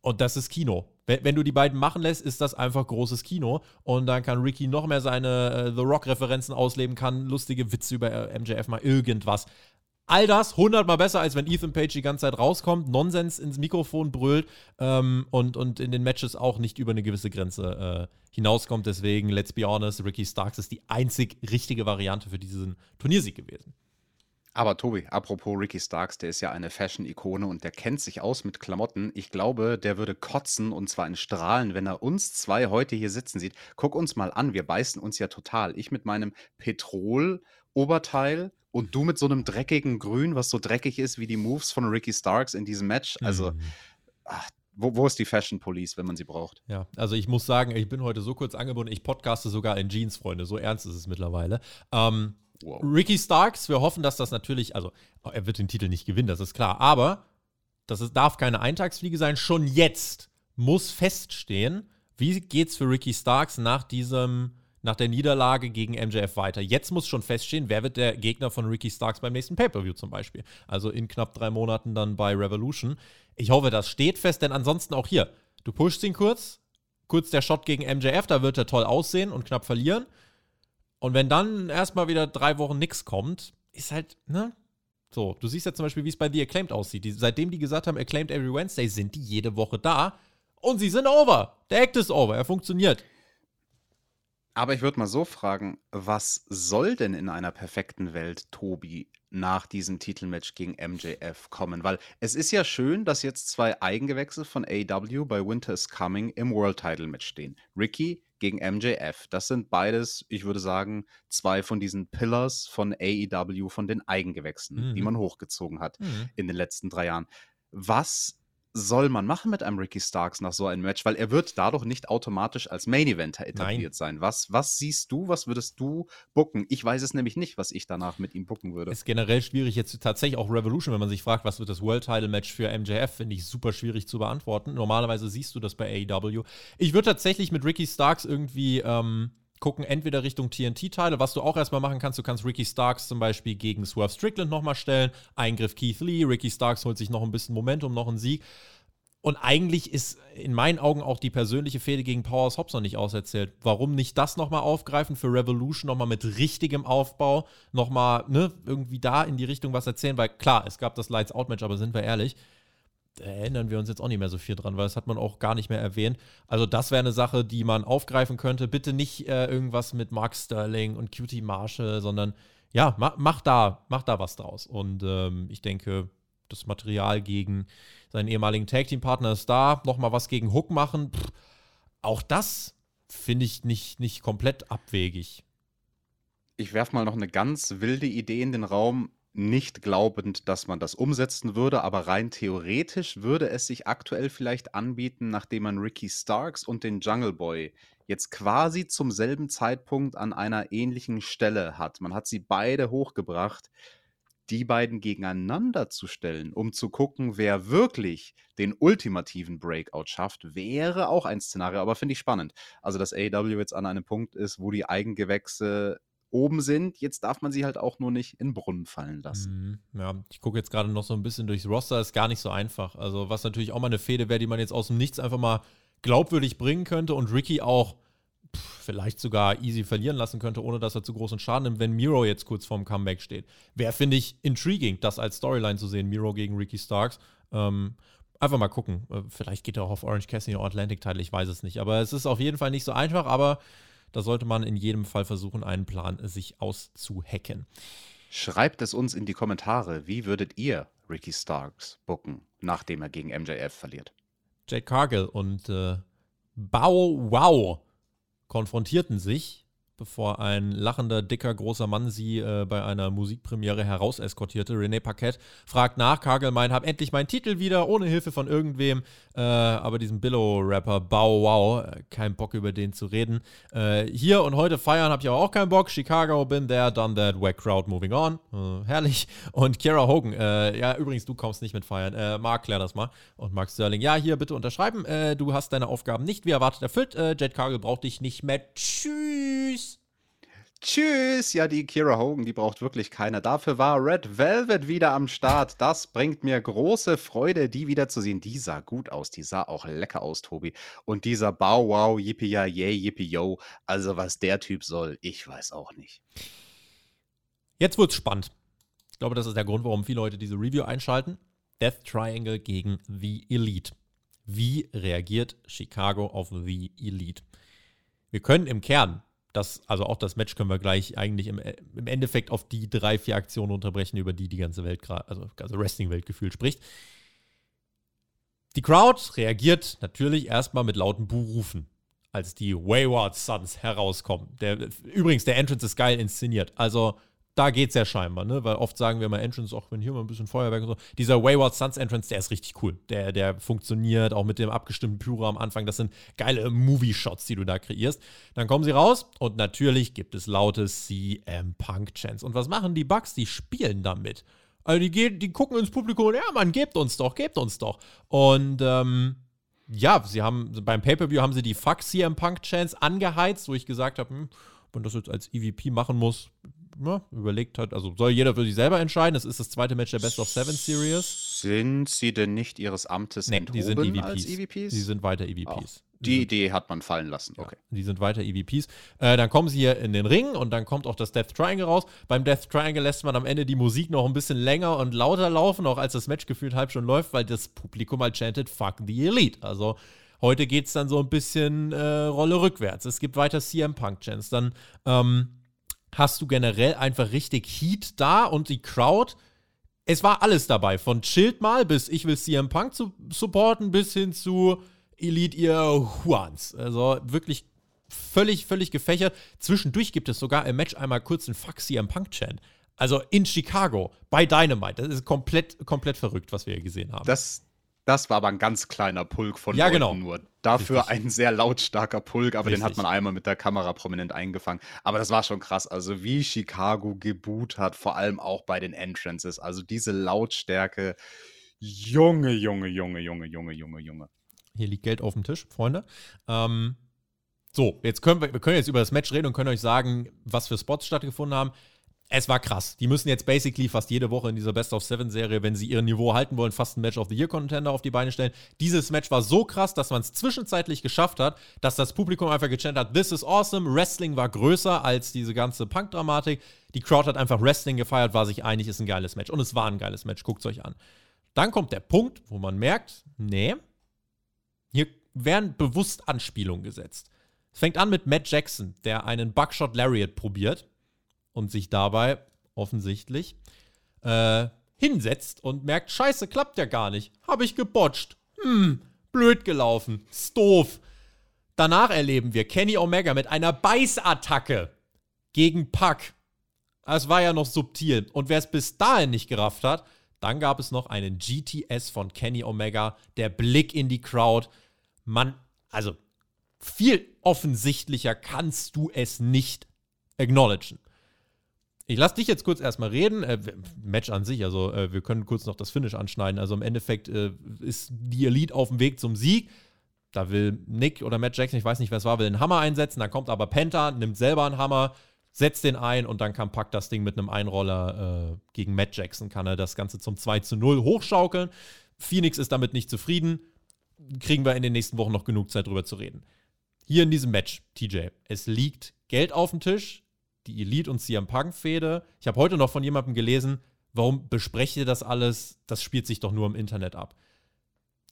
Und das ist Kino. Wenn, wenn, du die beiden machen lässt, ist das einfach großes Kino. Und dann kann Ricky noch mehr seine äh, The Rock-Referenzen ausleben, kann lustige Witze über äh, MJF mal irgendwas. All das hundertmal besser, als wenn Ethan Page die ganze Zeit rauskommt, Nonsens ins Mikrofon brüllt ähm, und, und in den Matches auch nicht über eine gewisse Grenze äh, hinauskommt. Deswegen, let's be honest, Ricky Starks ist die einzig richtige Variante für diesen Turniersieg gewesen. Aber Tobi, apropos Ricky Starks, der ist ja eine Fashion-Ikone und der kennt sich aus mit Klamotten. Ich glaube, der würde kotzen und zwar in Strahlen, wenn er uns zwei heute hier sitzen sieht. Guck uns mal an, wir beißen uns ja total. Ich mit meinem Petrol-Oberteil und du mit so einem dreckigen Grün, was so dreckig ist wie die Moves von Ricky Starks in diesem Match. Also, mhm. ach, wo, wo, ist die Fashion Police, wenn man sie braucht? Ja, also ich muss sagen, ich bin heute so kurz angebunden, ich podcaste sogar in Jeans, Freunde. So ernst ist es mittlerweile. Ähm, Wow. Ricky Starks, wir hoffen, dass das natürlich, also er wird den Titel nicht gewinnen, das ist klar, aber das ist, darf keine Eintagsfliege sein. Schon jetzt muss feststehen, wie geht es für Ricky Starks nach diesem, nach der Niederlage gegen MJF weiter. Jetzt muss schon feststehen, wer wird der Gegner von Ricky Starks beim nächsten Pay-Per-View zum Beispiel. Also in knapp drei Monaten dann bei Revolution. Ich hoffe, das steht fest, denn ansonsten auch hier, du pushst ihn kurz, kurz der Shot gegen MJF, da wird er toll aussehen und knapp verlieren. Und wenn dann erstmal wieder drei Wochen nichts kommt, ist halt, ne? So, du siehst ja zum Beispiel, wie es bei The Acclaimed aussieht. Die, seitdem die gesagt haben, Acclaimed Every Wednesday, sind die jede Woche da. Und sie sind over. Der Act ist over. Er funktioniert. Aber ich würde mal so fragen, was soll denn in einer perfekten Welt Tobi nach diesem Titelmatch gegen MJF kommen? Weil es ist ja schön, dass jetzt zwei Eigengewächse von AW bei Winter is Coming im World Title Match stehen. Ricky gegen MJF. Das sind beides, ich würde sagen, zwei von diesen Pillars von AEW, von den Eigengewächsen, mhm. die man hochgezogen hat mhm. in den letzten drei Jahren. Was soll man machen mit einem Ricky Starks nach so einem Match? Weil er wird dadurch nicht automatisch als Main Eventer etabliert Nein. sein. Was, was siehst du, was würdest du bucken? Ich weiß es nämlich nicht, was ich danach mit ihm bucken würde. Ist generell schwierig, jetzt tatsächlich auch Revolution, wenn man sich fragt, was wird das World Title Match für MJF, finde ich super schwierig zu beantworten. Normalerweise siehst du das bei AEW. Ich würde tatsächlich mit Ricky Starks irgendwie ähm, gucken, entweder Richtung TNT-Teile, was du auch erstmal machen kannst. Du kannst Ricky Starks zum Beispiel gegen Swerve Strickland nochmal stellen. Eingriff Keith Lee. Ricky Starks holt sich noch ein bisschen Momentum, noch einen Sieg. Und eigentlich ist in meinen Augen auch die persönliche Fehde gegen Powers Hobbs noch nicht auserzählt. Warum nicht das nochmal aufgreifen für Revolution, nochmal mit richtigem Aufbau, nochmal ne, irgendwie da in die Richtung was erzählen? Weil klar, es gab das Lights Out Match, aber sind wir ehrlich, erinnern wir uns jetzt auch nicht mehr so viel dran, weil das hat man auch gar nicht mehr erwähnt. Also das wäre eine Sache, die man aufgreifen könnte. Bitte nicht äh, irgendwas mit Mark Sterling und Cutie Marshall, sondern ja, mach, mach da, mach da was draus. Und ähm, ich denke, das Material gegen seinen ehemaligen Tag Team Partner ist da, nochmal was gegen Hook machen. Pff, auch das finde ich nicht, nicht komplett abwegig. Ich werfe mal noch eine ganz wilde Idee in den Raum, nicht glaubend, dass man das umsetzen würde, aber rein theoretisch würde es sich aktuell vielleicht anbieten, nachdem man Ricky Starks und den Jungle Boy jetzt quasi zum selben Zeitpunkt an einer ähnlichen Stelle hat. Man hat sie beide hochgebracht die beiden gegeneinander zu stellen, um zu gucken, wer wirklich den ultimativen Breakout schafft, wäre auch ein Szenario, aber finde ich spannend. Also, dass AEW jetzt an einem Punkt ist, wo die Eigengewächse oben sind. Jetzt darf man sie halt auch nur nicht in Brunnen fallen lassen. Mhm, ja, ich gucke jetzt gerade noch so ein bisschen durchs Roster, ist gar nicht so einfach. Also, was natürlich auch mal eine Fehde wäre, die man jetzt aus dem Nichts einfach mal glaubwürdig bringen könnte und Ricky auch vielleicht sogar easy verlieren lassen könnte, ohne dass er zu großen Schaden nimmt, wenn Miro jetzt kurz vorm Comeback steht. Wäre, finde ich, intriguing, das als Storyline zu sehen, Miro gegen Ricky Starks. Ähm, einfach mal gucken. Äh, vielleicht geht er auch auf Orange Cassidy oder Atlantic Title, ich weiß es nicht. Aber es ist auf jeden Fall nicht so einfach, aber da sollte man in jedem Fall versuchen, einen Plan sich auszuhacken. Schreibt es uns in die Kommentare. Wie würdet ihr Ricky Starks booken, nachdem er gegen MJF verliert? Jade Cargill und äh, Bow Wow konfrontierten sich bevor ein lachender, dicker, großer Mann sie äh, bei einer Musikpremiere herauseskortierte. René Paquette fragt nach. Kagelmein, hab endlich meinen Titel wieder, ohne Hilfe von irgendwem. Äh, aber diesen Billow-Rapper, Bow Wow, äh, kein Bock über den zu reden. Äh, hier und heute feiern habe ich aber auch keinen Bock. Chicago, been there, done that, wack crowd, moving on. Äh, herrlich. Und Kira Hogan, äh, ja, übrigens, du kommst nicht mit feiern. Mark, klär das mal. Und Mark Sterling, ja, hier bitte unterschreiben. du hast deine Aufgaben nicht wie erwartet erfüllt. Jet Cargill braucht dich nicht mehr. Tschüss. Tschüss. Ja, die Kira Hogan, die braucht wirklich keiner. Dafür war Red Velvet wieder am Start. Das bringt mir große Freude, die wieder zu sehen. Die sah gut aus. Die sah auch lecker aus, Tobi. Und dieser Bow Wow, Yippie ja, yay, Yippie yo. Also, was der Typ soll, ich weiß auch nicht. Jetzt wird's spannend. Ich glaube, das ist der Grund, warum viele Leute diese Review einschalten. Death Triangle gegen The Elite. Wie reagiert Chicago auf The Elite? Wir können im Kern das, also auch das Match können wir gleich eigentlich im, im Endeffekt auf die drei, vier Aktionen unterbrechen, über die die ganze Welt also ganze Wrestling-Welt gefühlt spricht. Die Crowd reagiert natürlich erstmal mit lauten Buhrufen, als die Wayward Sons herauskommen. Der, übrigens, der Entrance ist geil inszeniert. Also da geht es ja scheinbar, ne? Weil oft sagen wir mal Entrance, auch wenn hier mal ein bisschen Feuerwerk und so. Dieser Wayward Suns Entrance, der ist richtig cool. Der, der funktioniert auch mit dem abgestimmten Pyro am Anfang. Das sind geile Movie-Shots, die du da kreierst. Dann kommen sie raus und natürlich gibt es laute CM Punk-Chants. Und was machen die Bugs? Die spielen damit. Also die, gehen, die gucken ins Publikum und ja, man, gebt uns doch, gebt uns doch. Und ähm, ja, sie haben beim Pay-Per-View haben sie die Fuck CM Punk-Chants angeheizt, wo ich gesagt habe, hm, wenn das jetzt als EVP machen muss, ja, überlegt hat, also soll jeder für sich selber entscheiden. Das ist das zweite Match der Best of Seven Series. Sind sie denn nicht ihres Amtes nee, die sind EVPs. als EVPs? Die sind weiter EVPs. Oh, die Idee hat man fallen lassen. Okay. Ja, die sind weiter EVPs. Äh, dann kommen sie hier in den Ring und dann kommt auch das Death Triangle raus. Beim Death Triangle lässt man am Ende die Musik noch ein bisschen länger und lauter laufen, auch als das Match gefühlt halb schon läuft, weil das Publikum halt chantet Fuck the Elite. Also heute geht es dann so ein bisschen äh, Rolle rückwärts. Es gibt weiter CM Punk Chants. Dann ähm, hast du generell einfach richtig Heat da und die Crowd. Es war alles dabei, von Chillt mal bis ich will CM Punk zu supporten, bis hin zu Elite ihr Juans. Also wirklich völlig, völlig gefächert. Zwischendurch gibt es sogar im Match einmal kurz einen Fuck CM Punk-Chant. Also in Chicago, bei Dynamite. Das ist komplett, komplett verrückt, was wir hier gesehen haben. Das, das war aber ein ganz kleiner Pulk von ja, Leuten genau. nur. Dafür Richtig. ein sehr lautstarker Pulk, aber Richtig. den hat man einmal mit der Kamera prominent eingefangen. Aber das war schon krass. Also wie Chicago geboot hat, vor allem auch bei den Entrances. Also diese Lautstärke. Junge, Junge, Junge, Junge, Junge, Junge, Junge. Hier liegt Geld auf dem Tisch, Freunde. Ähm, so, jetzt können wir, wir können jetzt über das Match reden und können euch sagen, was für Spots stattgefunden haben es war krass. Die müssen jetzt basically fast jede Woche in dieser Best of Seven Serie, wenn sie ihr Niveau halten wollen, fast ein Match of the Year Contender auf die Beine stellen. Dieses Match war so krass, dass man es zwischenzeitlich geschafft hat, dass das Publikum einfach gechantet hat, this is awesome. Wrestling war größer als diese ganze Punk-Dramatik. Die Crowd hat einfach Wrestling gefeiert, war sich einig, ist ein geiles Match. Und es war ein geiles Match, guckt es euch an. Dann kommt der Punkt, wo man merkt, nee, hier werden bewusst Anspielungen gesetzt. Es fängt an mit Matt Jackson, der einen Buckshot Lariat probiert und sich dabei offensichtlich äh, hinsetzt und merkt, scheiße, klappt ja gar nicht. Habe ich gebotcht. Hm, blöd gelaufen. Ist doof. Danach erleben wir Kenny Omega mit einer Beißattacke gegen Puck. Es war ja noch subtil. Und wer es bis dahin nicht gerafft hat, dann gab es noch einen GTS von Kenny Omega, der Blick in die Crowd. Man, also viel offensichtlicher kannst du es nicht acknowledgen. Ich lasse dich jetzt kurz erstmal reden. Äh, Match an sich, also äh, wir können kurz noch das Finish anschneiden. Also im Endeffekt äh, ist die Elite auf dem Weg zum Sieg. Da will Nick oder Matt Jackson, ich weiß nicht, wer es war, will einen Hammer einsetzen. Dann kommt aber Penta, nimmt selber einen Hammer, setzt den ein und dann kann Pack das Ding mit einem Einroller äh, gegen Matt Jackson, kann er das Ganze zum 2 zu 0 hochschaukeln. Phoenix ist damit nicht zufrieden. Kriegen wir in den nächsten Wochen noch genug Zeit drüber zu reden. Hier in diesem Match, TJ, es liegt Geld auf dem Tisch die Elite und CM Punk-Fehde. Ich habe heute noch von jemandem gelesen, warum besprecht ihr das alles? Das spielt sich doch nur im Internet ab.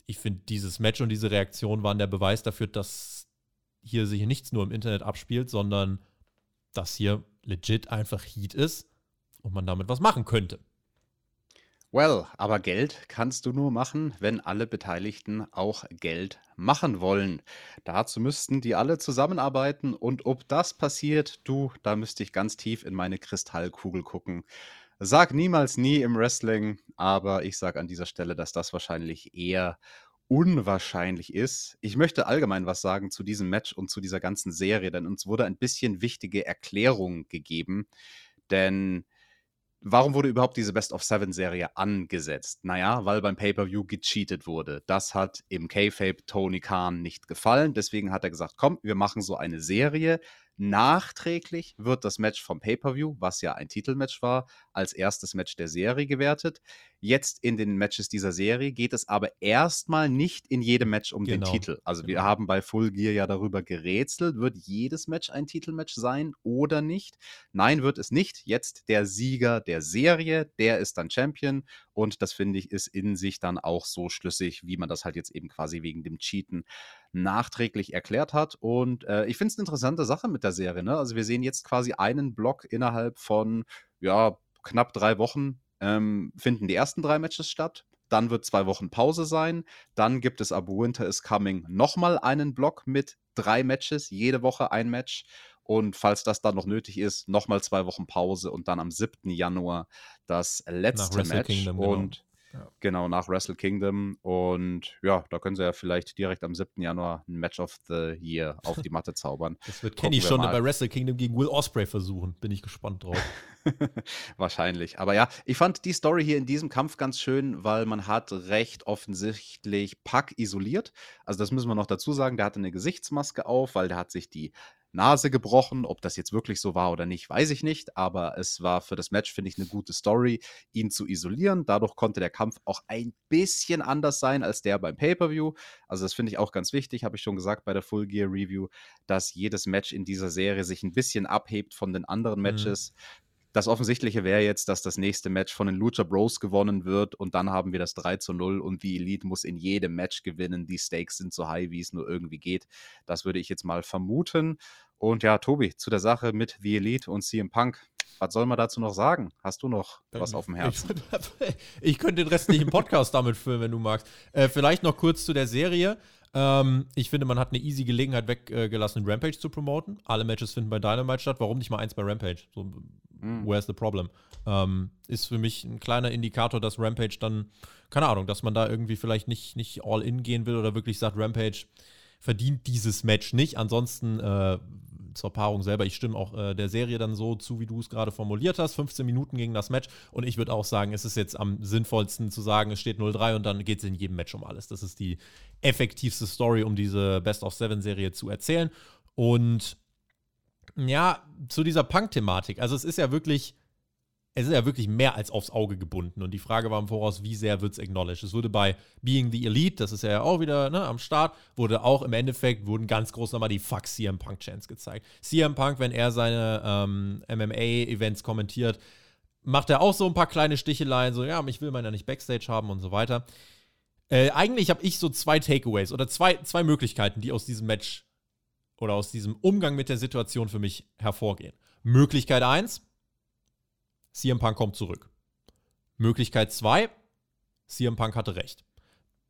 Ich finde, dieses Match und diese Reaktion waren der Beweis dafür, dass hier sich nichts nur im Internet abspielt, sondern dass hier legit einfach Heat ist und man damit was machen könnte. Well, aber Geld kannst du nur machen, wenn alle Beteiligten auch Geld machen wollen. Dazu müssten die alle zusammenarbeiten und ob das passiert, du, da müsste ich ganz tief in meine Kristallkugel gucken. Sag niemals nie im Wrestling, aber ich sage an dieser Stelle, dass das wahrscheinlich eher unwahrscheinlich ist. Ich möchte allgemein was sagen zu diesem Match und zu dieser ganzen Serie, denn uns wurde ein bisschen wichtige Erklärung gegeben, denn Warum wurde überhaupt diese Best of Seven Serie angesetzt? Naja, weil beim Pay-Per-View gecheatet wurde. Das hat im K-Fape Tony Khan nicht gefallen. Deswegen hat er gesagt, komm, wir machen so eine Serie, Nachträglich wird das Match vom Pay-Per-View, was ja ein Titelmatch war, als erstes Match der Serie gewertet. Jetzt in den Matches dieser Serie geht es aber erstmal nicht in jedem Match um genau. den Titel. Also wir genau. haben bei Full Gear ja darüber gerätselt, wird jedes Match ein Titelmatch sein oder nicht? Nein, wird es nicht. Jetzt der Sieger der Serie, der ist dann Champion und das finde ich ist in sich dann auch so schlüssig, wie man das halt jetzt eben quasi wegen dem Cheaten nachträglich erklärt hat. Und äh, ich finde es eine interessante Sache mit der Serie. Ne? Also wir sehen jetzt quasi einen Block innerhalb von ja, knapp drei Wochen ähm, finden die ersten drei Matches statt. Dann wird zwei Wochen Pause sein. Dann gibt es ab Winter is Coming nochmal einen Block mit drei Matches, jede Woche ein Match. Und falls das dann noch nötig ist, nochmal zwei Wochen Pause und dann am 7. Januar das letzte Match. Kingdom, genau. und ja. Genau, nach Wrestle Kingdom. Und ja, da können sie ja vielleicht direkt am 7. Januar ein Match of the Year auf die Matte zaubern. Das wird Kenny schon mal. bei Wrestle Kingdom gegen Will Osprey versuchen. Bin ich gespannt drauf. Wahrscheinlich. Aber ja, ich fand die Story hier in diesem Kampf ganz schön, weil man hat recht offensichtlich Pack isoliert. Also das müssen wir noch dazu sagen. Der hatte eine Gesichtsmaske auf, weil der hat sich die Nase gebrochen. Ob das jetzt wirklich so war oder nicht, weiß ich nicht. Aber es war für das Match, finde ich, eine gute Story, ihn zu isolieren. Dadurch konnte der Kampf auch ein bisschen anders sein als der beim Pay-Per-View. Also, das finde ich auch ganz wichtig, habe ich schon gesagt bei der Full Gear Review, dass jedes Match in dieser Serie sich ein bisschen abhebt von den anderen mhm. Matches. Mhm. Das Offensichtliche wäre jetzt, dass das nächste Match von den Lucha Bros gewonnen wird und dann haben wir das 3 zu 0 und die Elite muss in jedem Match gewinnen. Die Stakes sind so high, wie es nur irgendwie geht. Das würde ich jetzt mal vermuten. Und ja, Tobi, zu der Sache mit The Elite und CM Punk. Was soll man dazu noch sagen? Hast du noch was ähm, auf dem Herzen? Ich, ich könnte den restlichen Podcast damit füllen, wenn du magst. Äh, vielleicht noch kurz zu der Serie. Ähm, ich finde, man hat eine easy Gelegenheit weggelassen, Rampage zu promoten. Alle Matches finden bei Dynamite statt. Warum nicht mal eins bei Rampage? So, mm. Where's the problem? Ähm, ist für mich ein kleiner Indikator, dass Rampage dann, keine Ahnung, dass man da irgendwie vielleicht nicht, nicht all in gehen will oder wirklich sagt, Rampage verdient dieses Match nicht. Ansonsten äh, zur Paarung selber, ich stimme auch äh, der Serie dann so zu, wie du es gerade formuliert hast. 15 Minuten gegen das Match. Und ich würde auch sagen, es ist jetzt am sinnvollsten zu sagen, es steht 0-3 und dann geht es in jedem Match um alles. Das ist die effektivste Story, um diese Best of Seven-Serie zu erzählen. Und ja, zu dieser Punk-Thematik. Also es ist ja wirklich es ist ja wirklich mehr als aufs Auge gebunden. Und die Frage war im Voraus, wie sehr wird es acknowledged? Es wurde bei Being the Elite, das ist ja auch wieder ne, am Start, wurde auch im Endeffekt, wurden ganz groß nochmal die Fuck CM Punk Chance gezeigt. CM Punk, wenn er seine ähm, MMA-Events kommentiert, macht er auch so ein paar kleine Sticheleien, so, ja, ich will meiner nicht Backstage haben und so weiter. Äh, eigentlich habe ich so zwei Takeaways oder zwei, zwei Möglichkeiten, die aus diesem Match oder aus diesem Umgang mit der Situation für mich hervorgehen. Möglichkeit 1, CM Punk kommt zurück. Möglichkeit 2, CM Punk hatte recht.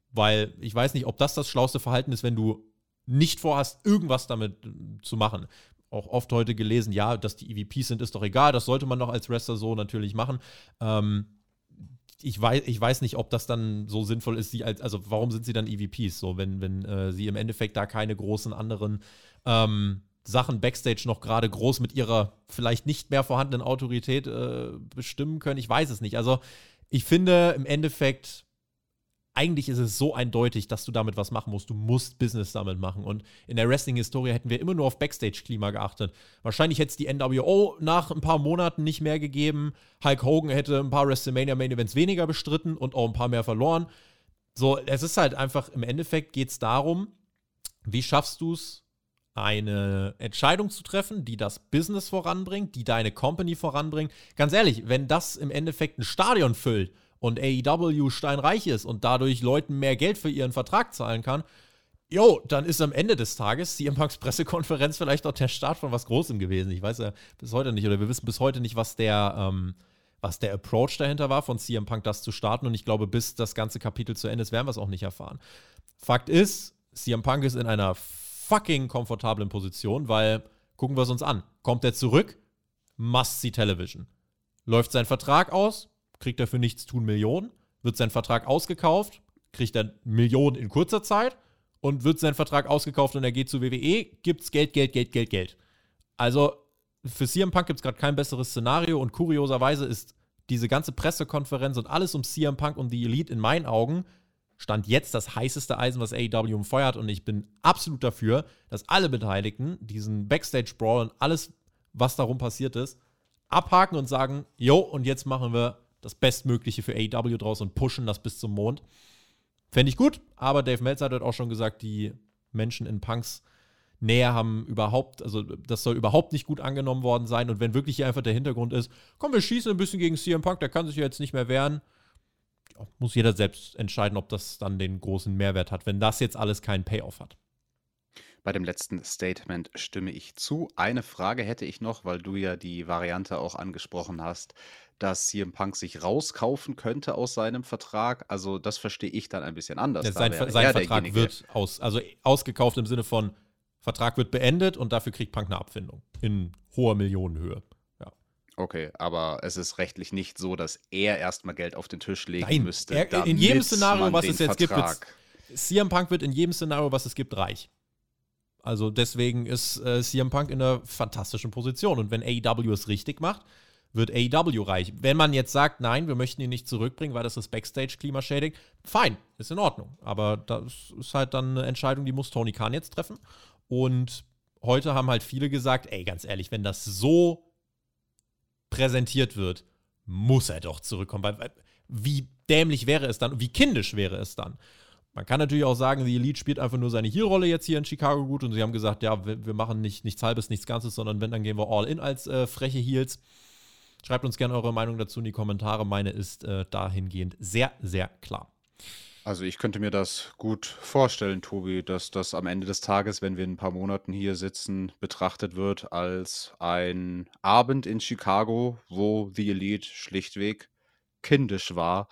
Weil ich weiß nicht, ob das das schlauste Verhalten ist, wenn du nicht vorhast, irgendwas damit äh, zu machen. Auch oft heute gelesen, ja, dass die EVPs sind, ist doch egal, das sollte man doch als Wrestler so natürlich machen. Ähm, ich weiß, ich weiß nicht, ob das dann so sinnvoll ist, sie als, also warum sind sie dann EVPs so, wenn, wenn äh, sie im Endeffekt da keine großen anderen ähm, Sachen backstage noch gerade groß mit ihrer vielleicht nicht mehr vorhandenen Autorität äh, bestimmen können. Ich weiß es nicht. Also ich finde im Endeffekt, eigentlich ist es so eindeutig, dass du damit was machen musst. Du musst Business damit machen. Und in der Wrestling-Historie hätten wir immer nur auf Backstage-Klima geachtet. Wahrscheinlich hätte es die NWO nach ein paar Monaten nicht mehr gegeben. Hulk Hogan hätte ein paar WrestleMania-Main-Events weniger bestritten und auch ein paar mehr verloren. So, es ist halt einfach, im Endeffekt geht es darum, wie schaffst du es, eine Entscheidung zu treffen, die das Business voranbringt, die deine Company voranbringt. Ganz ehrlich, wenn das im Endeffekt ein Stadion füllt und AEW steinreich ist und dadurch Leuten mehr Geld für ihren Vertrag zahlen kann, jo, dann ist am Ende des Tages CM Punks Pressekonferenz vielleicht auch der Start von was Großem gewesen. Ich weiß ja bis heute nicht, oder wir wissen bis heute nicht, was der, ähm, was der Approach dahinter war, von CM Punk das zu starten. Und ich glaube, bis das ganze Kapitel zu Ende ist, werden wir es auch nicht erfahren. Fakt ist, CM Punk ist in einer fucking komfortablen Position, weil gucken wir es uns an. Kommt er zurück? Must see Television. Läuft sein Vertrag aus? Kriegt er für nichts tun Millionen? Wird sein Vertrag ausgekauft? Kriegt er Millionen in kurzer Zeit? Und wird sein Vertrag ausgekauft und er geht zu WWE? Gibt's Geld, Geld, Geld, Geld, Geld. Also für CM Punk gibt es gerade kein besseres Szenario und kurioserweise ist diese ganze Pressekonferenz und alles um CM Punk und die Elite in meinen Augen stand jetzt das heißeste Eisen, was AEW umfeuert und ich bin absolut dafür, dass alle Beteiligten diesen Backstage-Brawl und alles, was darum passiert ist, abhaken und sagen, jo, und jetzt machen wir das Bestmögliche für AEW draus und pushen das bis zum Mond. Fände ich gut, aber Dave Meltzer hat auch schon gesagt, die Menschen in Punks Nähe haben überhaupt, also das soll überhaupt nicht gut angenommen worden sein. Und wenn wirklich hier einfach der Hintergrund ist, komm, wir schießen ein bisschen gegen CM Punk, der kann sich ja jetzt nicht mehr wehren, muss jeder selbst entscheiden, ob das dann den großen Mehrwert hat, wenn das jetzt alles keinen Payoff hat. Bei dem letzten Statement stimme ich zu. Eine Frage hätte ich noch, weil du ja die Variante auch angesprochen hast, dass CM Punk sich rauskaufen könnte aus seinem Vertrag. Also das verstehe ich dann ein bisschen anders. Ja, sein, sein Vertrag wird aus, also ausgekauft im Sinne von, Vertrag wird beendet und dafür kriegt Punk eine Abfindung in hoher Millionenhöhe. Okay, aber es ist rechtlich nicht so, dass er erstmal Geld auf den Tisch legen Nein, müsste. Er, in jedem Szenario, was es jetzt Vertrag gibt, CM Punk wird in jedem Szenario, was es gibt, reich. Also deswegen ist äh, CM Punk in einer fantastischen Position. Und wenn AEW es richtig macht, wird AEW reich. Wenn man jetzt sagt, nein, wir möchten ihn nicht zurückbringen, weil das ist Backstage-Klima schädigt, fein, ist in Ordnung. Aber das ist halt dann eine Entscheidung, die muss Tony Khan jetzt treffen. Und heute haben halt viele gesagt, ey, ganz ehrlich, wenn das so präsentiert wird, muss er doch zurückkommen. Weil, wie dämlich wäre es dann, wie kindisch wäre es dann? Man kann natürlich auch sagen, die Elite spielt einfach nur seine Heel-Rolle jetzt hier in Chicago gut und sie haben gesagt, ja, wir, wir, machen nicht nichts Halbes, nichts Ganzes, sondern wenn, dann gehen wir all in als äh, freche Heels. Schreibt uns gerne eure Meinung dazu in die Kommentare. Meine ist äh, dahingehend sehr, sehr klar. Also ich könnte mir das gut vorstellen, Tobi, dass das am Ende des Tages, wenn wir in ein paar Monaten hier sitzen, betrachtet wird als ein Abend in Chicago, wo The Elite schlichtweg kindisch war.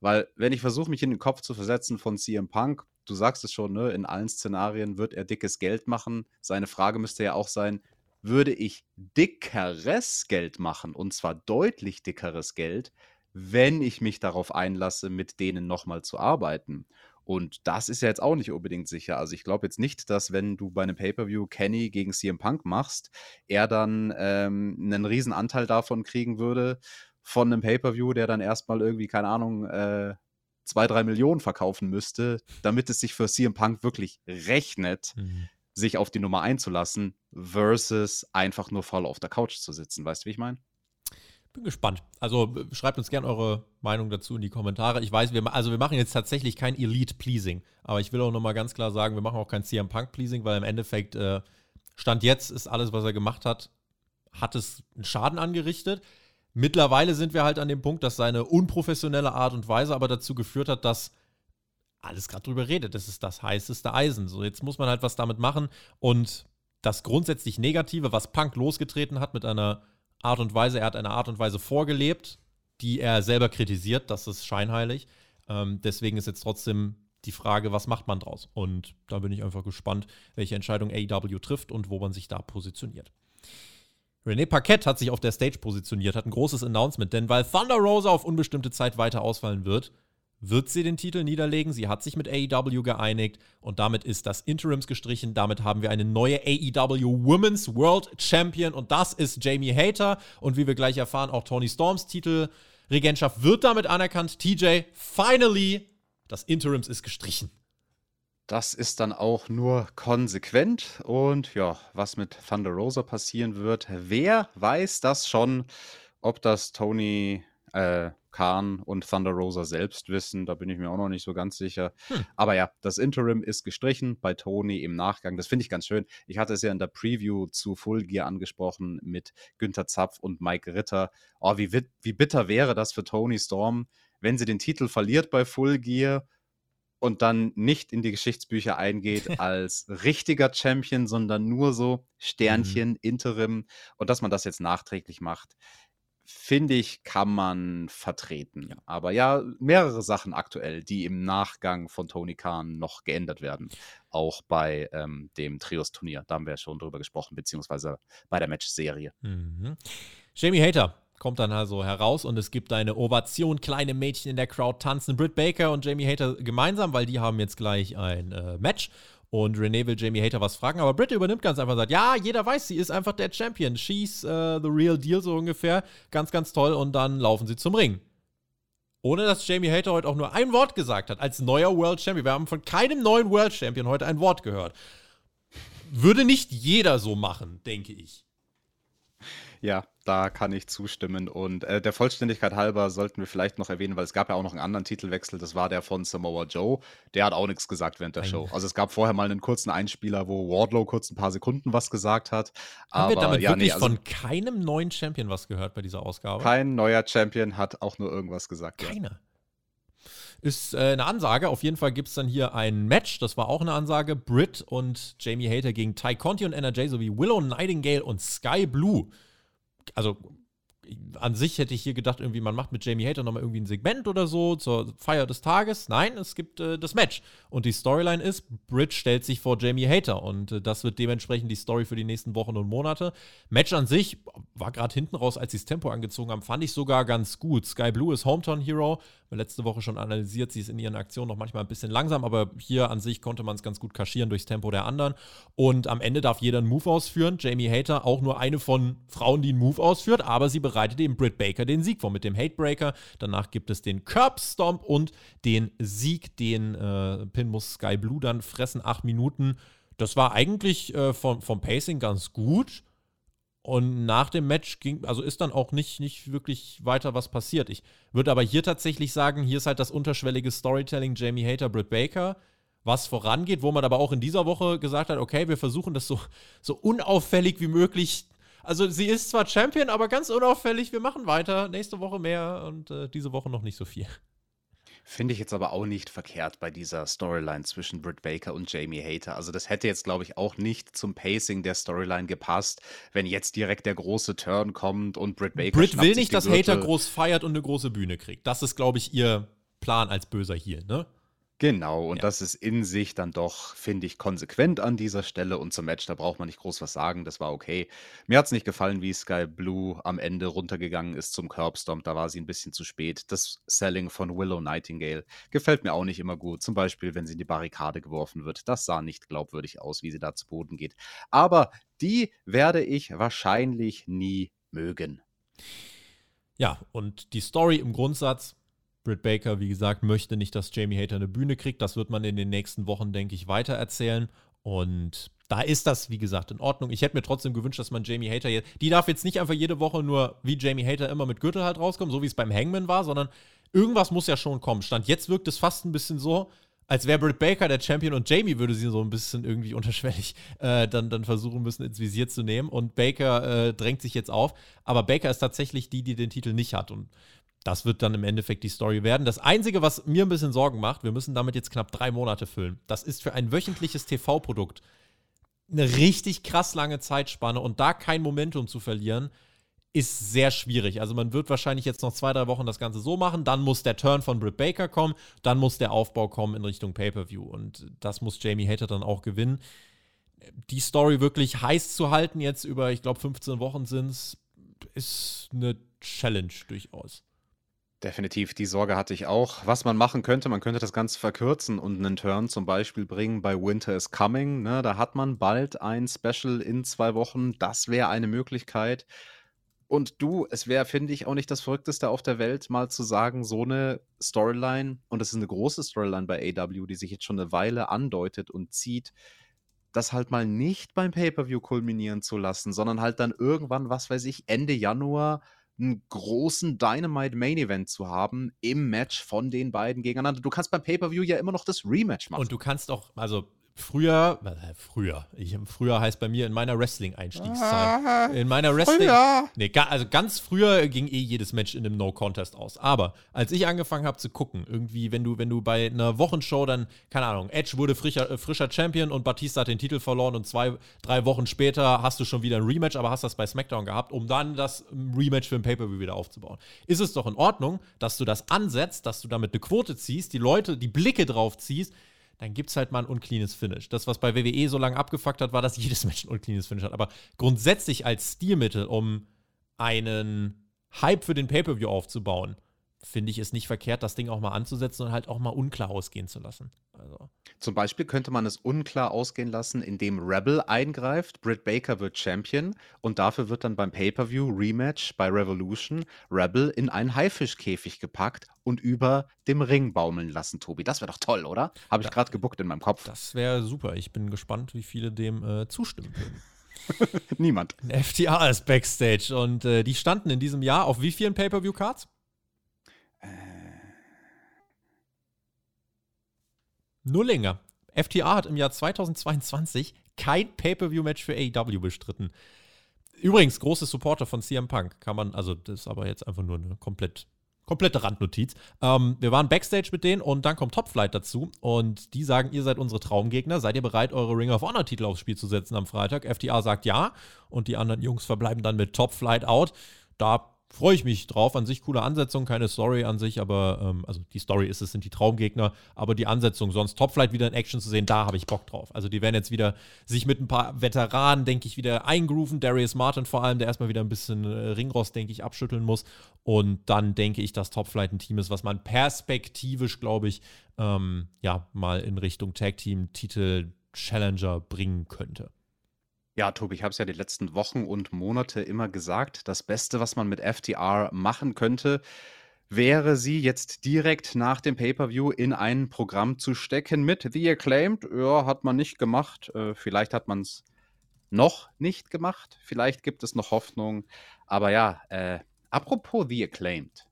Weil, wenn ich versuche, mich in den Kopf zu versetzen von CM Punk, du sagst es schon, ne, in allen Szenarien wird er dickes Geld machen. Seine Frage müsste ja auch sein, würde ich dickeres Geld machen, und zwar deutlich dickeres Geld, wenn ich mich darauf einlasse, mit denen nochmal zu arbeiten. Und das ist ja jetzt auch nicht unbedingt sicher. Also ich glaube jetzt nicht, dass wenn du bei einem Pay-per-view Kenny gegen CM Punk machst, er dann ähm, einen riesen Anteil davon kriegen würde von einem Pay-per-view, der dann erstmal irgendwie, keine Ahnung, äh, zwei, drei Millionen verkaufen müsste, damit es sich für CM Punk wirklich rechnet, mhm. Sich auf die Nummer einzulassen, versus einfach nur voll auf der Couch zu sitzen. Weißt du, wie ich meine? Bin gespannt. Also schreibt uns gerne eure Meinung dazu in die Kommentare. Ich weiß, wir, also wir machen jetzt tatsächlich kein Elite-Pleasing, aber ich will auch nochmal ganz klar sagen, wir machen auch kein CM Punk-Pleasing, weil im Endeffekt äh, Stand jetzt ist alles, was er gemacht hat, hat es einen Schaden angerichtet. Mittlerweile sind wir halt an dem Punkt, dass seine unprofessionelle Art und Weise aber dazu geführt hat, dass alles gerade drüber redet. Das ist das heißeste Eisen. So, jetzt muss man halt was damit machen. Und das grundsätzlich Negative, was Punk losgetreten hat mit einer Art und Weise, er hat eine Art und Weise vorgelebt, die er selber kritisiert, das ist scheinheilig. Ähm, deswegen ist jetzt trotzdem die Frage, was macht man draus? Und da bin ich einfach gespannt, welche Entscheidung AEW trifft und wo man sich da positioniert. René Paquette hat sich auf der Stage positioniert, hat ein großes Announcement, denn weil Thunder Rosa auf unbestimmte Zeit weiter ausfallen wird, wird sie den Titel niederlegen. Sie hat sich mit AEW geeinigt und damit ist das Interims gestrichen. Damit haben wir eine neue AEW Women's World Champion und das ist Jamie Hater. Und wie wir gleich erfahren, auch Tony Storms Titelregentschaft wird damit anerkannt. TJ, finally, das Interims ist gestrichen. Das ist dann auch nur konsequent. Und ja, was mit Thunder Rosa passieren wird, wer weiß das schon, ob das Tony äh, Khan und Thunder Rosa selbst wissen. Da bin ich mir auch noch nicht so ganz sicher. Hm. Aber ja, das Interim ist gestrichen bei Tony im Nachgang. Das finde ich ganz schön. Ich hatte es ja in der Preview zu Full Gear angesprochen mit Günther Zapf und Mike Ritter. Oh, wie, wie bitter wäre das für Tony Storm, wenn sie den Titel verliert bei Full Gear und dann nicht in die Geschichtsbücher eingeht als richtiger Champion, sondern nur so Sternchen, mhm. Interim und dass man das jetzt nachträglich macht finde ich, kann man vertreten. Ja. Aber ja, mehrere Sachen aktuell, die im Nachgang von Tony Khan noch geändert werden. Auch bei ähm, dem Trios-Turnier. Da haben wir ja schon drüber gesprochen, beziehungsweise bei der Match-Serie. Mhm. Jamie Hater kommt dann also heraus und es gibt eine Ovation. Kleine Mädchen in der Crowd tanzen. Britt Baker und Jamie Hater gemeinsam, weil die haben jetzt gleich ein äh, Match. Und Renee will Jamie Hater was fragen, aber Britt übernimmt ganz einfach und sagt, ja, jeder weiß, sie ist einfach der Champion. She's uh, the real deal, so ungefähr. Ganz, ganz toll. Und dann laufen sie zum Ring. Ohne dass Jamie Hater heute auch nur ein Wort gesagt hat, als neuer World Champion. Wir haben von keinem neuen World Champion heute ein Wort gehört. Würde nicht jeder so machen, denke ich. Ja, da kann ich zustimmen. Und äh, der Vollständigkeit halber sollten wir vielleicht noch erwähnen, weil es gab ja auch noch einen anderen Titelwechsel, das war der von Samoa Joe. Der hat auch nichts gesagt während der Show. Also es gab vorher mal einen kurzen Einspieler, wo Wardlow kurz ein paar Sekunden was gesagt hat. Haben aber, wir damit ja, wirklich nee, also von keinem neuen Champion was gehört bei dieser Ausgabe? Kein neuer Champion hat auch nur irgendwas gesagt. Keiner. Ja. Ist äh, eine Ansage. Auf jeden Fall gibt es dann hier ein Match. Das war auch eine Ansage. Britt und Jamie Hater gegen Ty Conti und NRJ sowie Willow Nightingale und Sky Blue also an sich hätte ich hier gedacht, irgendwie, man macht mit Jamie Hater nochmal irgendwie ein Segment oder so zur Feier des Tages. Nein, es gibt äh, das Match. Und die Storyline ist, Bridge stellt sich vor Jamie Hater. Und äh, das wird dementsprechend die Story für die nächsten Wochen und Monate. Match an sich war gerade hinten raus, als sie das Tempo angezogen haben, fand ich sogar ganz gut. Sky Blue ist Hometown Hero. Letzte Woche schon analysiert, sie ist in ihren Aktionen noch manchmal ein bisschen langsam, aber hier an sich konnte man es ganz gut kaschieren durchs Tempo der anderen. Und am Ende darf jeder einen Move ausführen. Jamie Hater auch nur eine von Frauen, die einen Move ausführt, aber sie bereitet eben Britt Baker den Sieg vor mit dem Hatebreaker. Danach gibt es den Curb Stomp und den Sieg, den äh, Pin muss Sky Blue dann fressen. Acht Minuten. Das war eigentlich äh, vom, vom Pacing ganz gut. Und nach dem Match ging, also ist dann auch nicht, nicht wirklich weiter was passiert. Ich würde aber hier tatsächlich sagen, hier ist halt das unterschwellige Storytelling Jamie Hater, Britt Baker, was vorangeht, wo man aber auch in dieser Woche gesagt hat, okay, wir versuchen das so, so unauffällig wie möglich also sie ist zwar Champion, aber ganz unauffällig. Wir machen weiter. Nächste Woche mehr und äh, diese Woche noch nicht so viel. Finde ich jetzt aber auch nicht verkehrt bei dieser Storyline zwischen Britt Baker und Jamie Hater. Also das hätte jetzt, glaube ich, auch nicht zum Pacing der Storyline gepasst, wenn jetzt direkt der große Turn kommt und Britt Baker. Britt will nicht, dass Hater groß feiert und eine große Bühne kriegt. Das ist, glaube ich, ihr Plan als böser Heel, ne? Genau, und Ja. das ist in sich dann doch, finde ich, konsequent an dieser Stelle. Und zum Match, da braucht man nicht groß was sagen. Das war okay. Mir hat es nicht gefallen, wie Sky Blue am Ende runtergegangen ist zum Curbstomp. Da war sie ein bisschen zu spät. Das Selling von Willow Nightingale gefällt mir auch nicht immer gut. Zum Beispiel, wenn sie in die Barrikade geworfen wird. Das sah nicht glaubwürdig aus, wie sie da zu Boden geht. Aber die werde ich wahrscheinlich nie mögen. Ja, und die Story im Grundsatz Britt Baker, wie gesagt, möchte nicht, dass Jamie Hater eine Bühne kriegt. Das wird man in den nächsten Wochen, denke ich, weiter erzählen. Und da ist das, wie gesagt, in Ordnung. Ich hätte mir trotzdem gewünscht, dass man Jamie Hater jetzt. Die darf jetzt nicht einfach jede Woche nur wie Jamie Hater immer mit Gürtel halt rauskommen, so wie es beim Hangman war, sondern irgendwas muss ja schon kommen. Stand jetzt wirkt es fast ein bisschen so, als wäre Britt Baker der Champion und Jamie würde sie so ein bisschen irgendwie unterschwellig äh, dann, dann versuchen müssen, ins Visier zu nehmen. Und Baker äh, drängt sich jetzt auf. Aber Baker ist tatsächlich die, die den Titel nicht hat. Und das wird dann im Endeffekt die Story werden. Das Einzige, was mir ein bisschen Sorgen macht, wir müssen damit jetzt knapp drei Monate füllen. Das ist für ein wöchentliches TV-Produkt eine richtig krass lange Zeitspanne und da kein Momentum zu verlieren, ist sehr schwierig. Also man wird wahrscheinlich jetzt noch zwei, drei Wochen das Ganze so machen, dann muss der Turn von Britt Baker kommen, dann muss der Aufbau kommen in Richtung Pay-Per-View und das muss Jamie Hater dann auch gewinnen. Die Story wirklich heiß zu halten jetzt über, ich glaube 15 Wochen sind es, ist eine Challenge durchaus. Definitiv, die Sorge hatte ich auch. Was man machen könnte, man könnte das Ganze verkürzen und einen Turn zum Beispiel bringen bei Winter is Coming. Ne? Da hat man bald ein Special in zwei Wochen. Das wäre eine Möglichkeit. Und du, es wäre, finde ich, auch nicht das Verrückteste auf der Welt, mal zu sagen, so eine Storyline, und es ist eine große Storyline bei AW, die sich jetzt schon eine Weile andeutet und zieht, das halt mal nicht beim Pay-Per-View kulminieren zu lassen, sondern halt dann irgendwann, was weiß ich, Ende Januar einen großen Dynamite Main Event zu haben im Match von den beiden gegeneinander. Du kannst beim Pay-Per-View ja immer noch das Rematch machen. Und du kannst auch, also früher, äh, früher, ich, früher heißt bei mir in meiner Wrestling-Einstiegszeit. In meiner Wrestling. Früher. Nee, ga, also ganz früher ging eh jedes Match in einem No-Contest aus. Aber als ich angefangen habe zu gucken, irgendwie, wenn du, wenn du bei einer Wochenshow dann, keine Ahnung, Edge wurde frischer, äh, frischer Champion und Batista hat den Titel verloren und zwei, drei Wochen später hast du schon wieder ein Rematch, aber hast das bei SmackDown gehabt, um dann das Rematch für ein Pay-Per-View wieder aufzubauen. Ist es doch in Ordnung, dass du das ansetzt, dass du damit eine Quote ziehst, die Leute, die Blicke drauf ziehst, dann gibt es halt mal ein uncleanes Finish. Das, was bei WWE so lange abgefuckt hat, war, dass jedes Match ein uncleanes Finish hat. Aber grundsätzlich als Stilmittel, um einen Hype für den Pay-Per-View aufzubauen, finde ich es nicht verkehrt, das Ding auch mal anzusetzen und halt auch mal unklar ausgehen zu lassen. Also. Zum Beispiel könnte man es unklar ausgehen lassen, indem Rebel eingreift, Britt Baker wird Champion und dafür wird dann beim Pay-Per-View Rematch bei Revolution Rebel in einen Haifischkäfig gepackt und über dem Ring baumeln lassen, Tobi. Das wäre doch toll, oder? Habe ich gerade gebuckt in meinem Kopf. Das wäre super. Ich bin gespannt, wie viele dem äh, zustimmen würden. Niemand. FTA ist Backstage und äh, die standen in diesem Jahr auf wie vielen Pay-Per-View-Cards? Nullinger. FTA hat im Jahr 2022 kein Pay-Per-View-Match für AEW bestritten. Übrigens, große Supporter von CM Punk. Kann man, also das ist aber jetzt einfach nur eine komplett, komplette Randnotiz. Ähm, wir waren Backstage mit denen und dann kommt Top Flight dazu und die sagen, ihr seid unsere Traumgegner. Seid ihr bereit, eure Ring of Honor-Titel aufs Spiel zu setzen am Freitag? FTA sagt ja und die anderen Jungs verbleiben dann mit Top Flight out. Da freue ich mich drauf. An sich coole Ansetzung, keine Story an sich, aber ähm, also die Story ist es, sind die Traumgegner, aber die Ansetzung, sonst Topflight wieder in Action zu sehen, da habe ich Bock drauf. Also die werden jetzt wieder sich mit ein paar Veteranen, denke ich, wieder eingrooven. Darius Martin vor allem, der erstmal wieder ein bisschen äh, Ringrost, denke ich, abschütteln muss. Und dann denke ich, dass Topflight ein Team ist, was man perspektivisch, glaube ich, ähm, ja, mal in Richtung Tag Team Titel Challenger bringen könnte. Ja, Tobi, ich habe es ja die letzten Wochen und Monate immer gesagt. Das Beste, was man mit FTR machen könnte, wäre sie jetzt direkt nach dem Pay-Per-View in ein Programm zu stecken mit The Acclaimed. Ja, hat man nicht gemacht. Äh, vielleicht hat man es noch nicht gemacht. Vielleicht gibt es noch Hoffnung. Aber ja, äh, apropos The Acclaimed.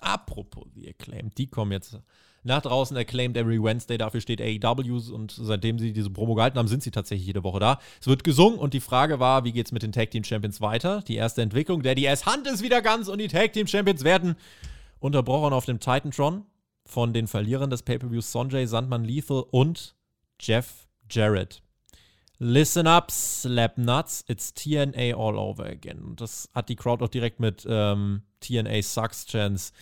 Apropos The Acclaimed, die kommen jetzt nach draußen Acclaimed Every Wednesday, dafür steht AEW und seitdem sie diese Promo gehalten haben, sind sie tatsächlich jede Woche da. Es wird gesungen und die Frage war, wie geht's mit den Tag Team Champions weiter? Die erste Entwicklung, der DS Hand ist wieder ganz und die Tag Team Champions werden unterbrochen auf dem Titantron von den Verlierern des Pay-Per-Views Sonjay, Sandman Lethal und Jeff Jarrett. Listen up, slap nuts, it's TNA all over again. Und das hat die Crowd auch direkt mit ähm, TNA Sucks Chance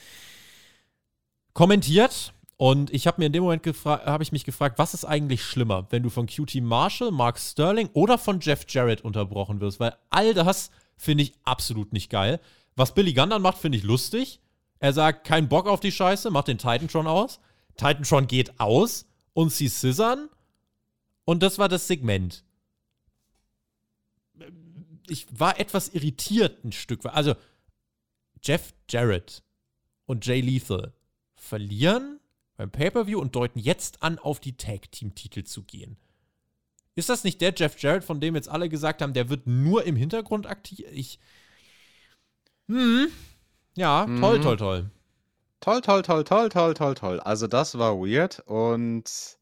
kommentiert. Und ich habe mir in dem Moment gefragt, habe ich mich gefragt, was ist eigentlich schlimmer, wenn du von QT Marshall, Mark Sterling oder von Jeff Jarrett unterbrochen wirst? Weil all das finde ich absolut nicht geil. Was Billy Gunn dann macht, finde ich lustig. Er sagt, kein Bock auf die Scheiße, macht den Titantron aus. Titantron geht aus und sie scissern. Und das war das Segment. Ich war etwas irritiert ein Stück weit. Also, Jeff Jarrett und Jay Lethal verlieren beim Pay-Per-View und deuten jetzt an, auf die Tag-Team-Titel zu gehen. Ist das nicht der Jeff Jarrett, von dem jetzt alle gesagt haben, der wird nur im Hintergrund aktiv? Ich. Hm. Ja, toll, Mhm. toll, toll. Toll, toll, toll, toll, toll, toll, toll. Also das war weird und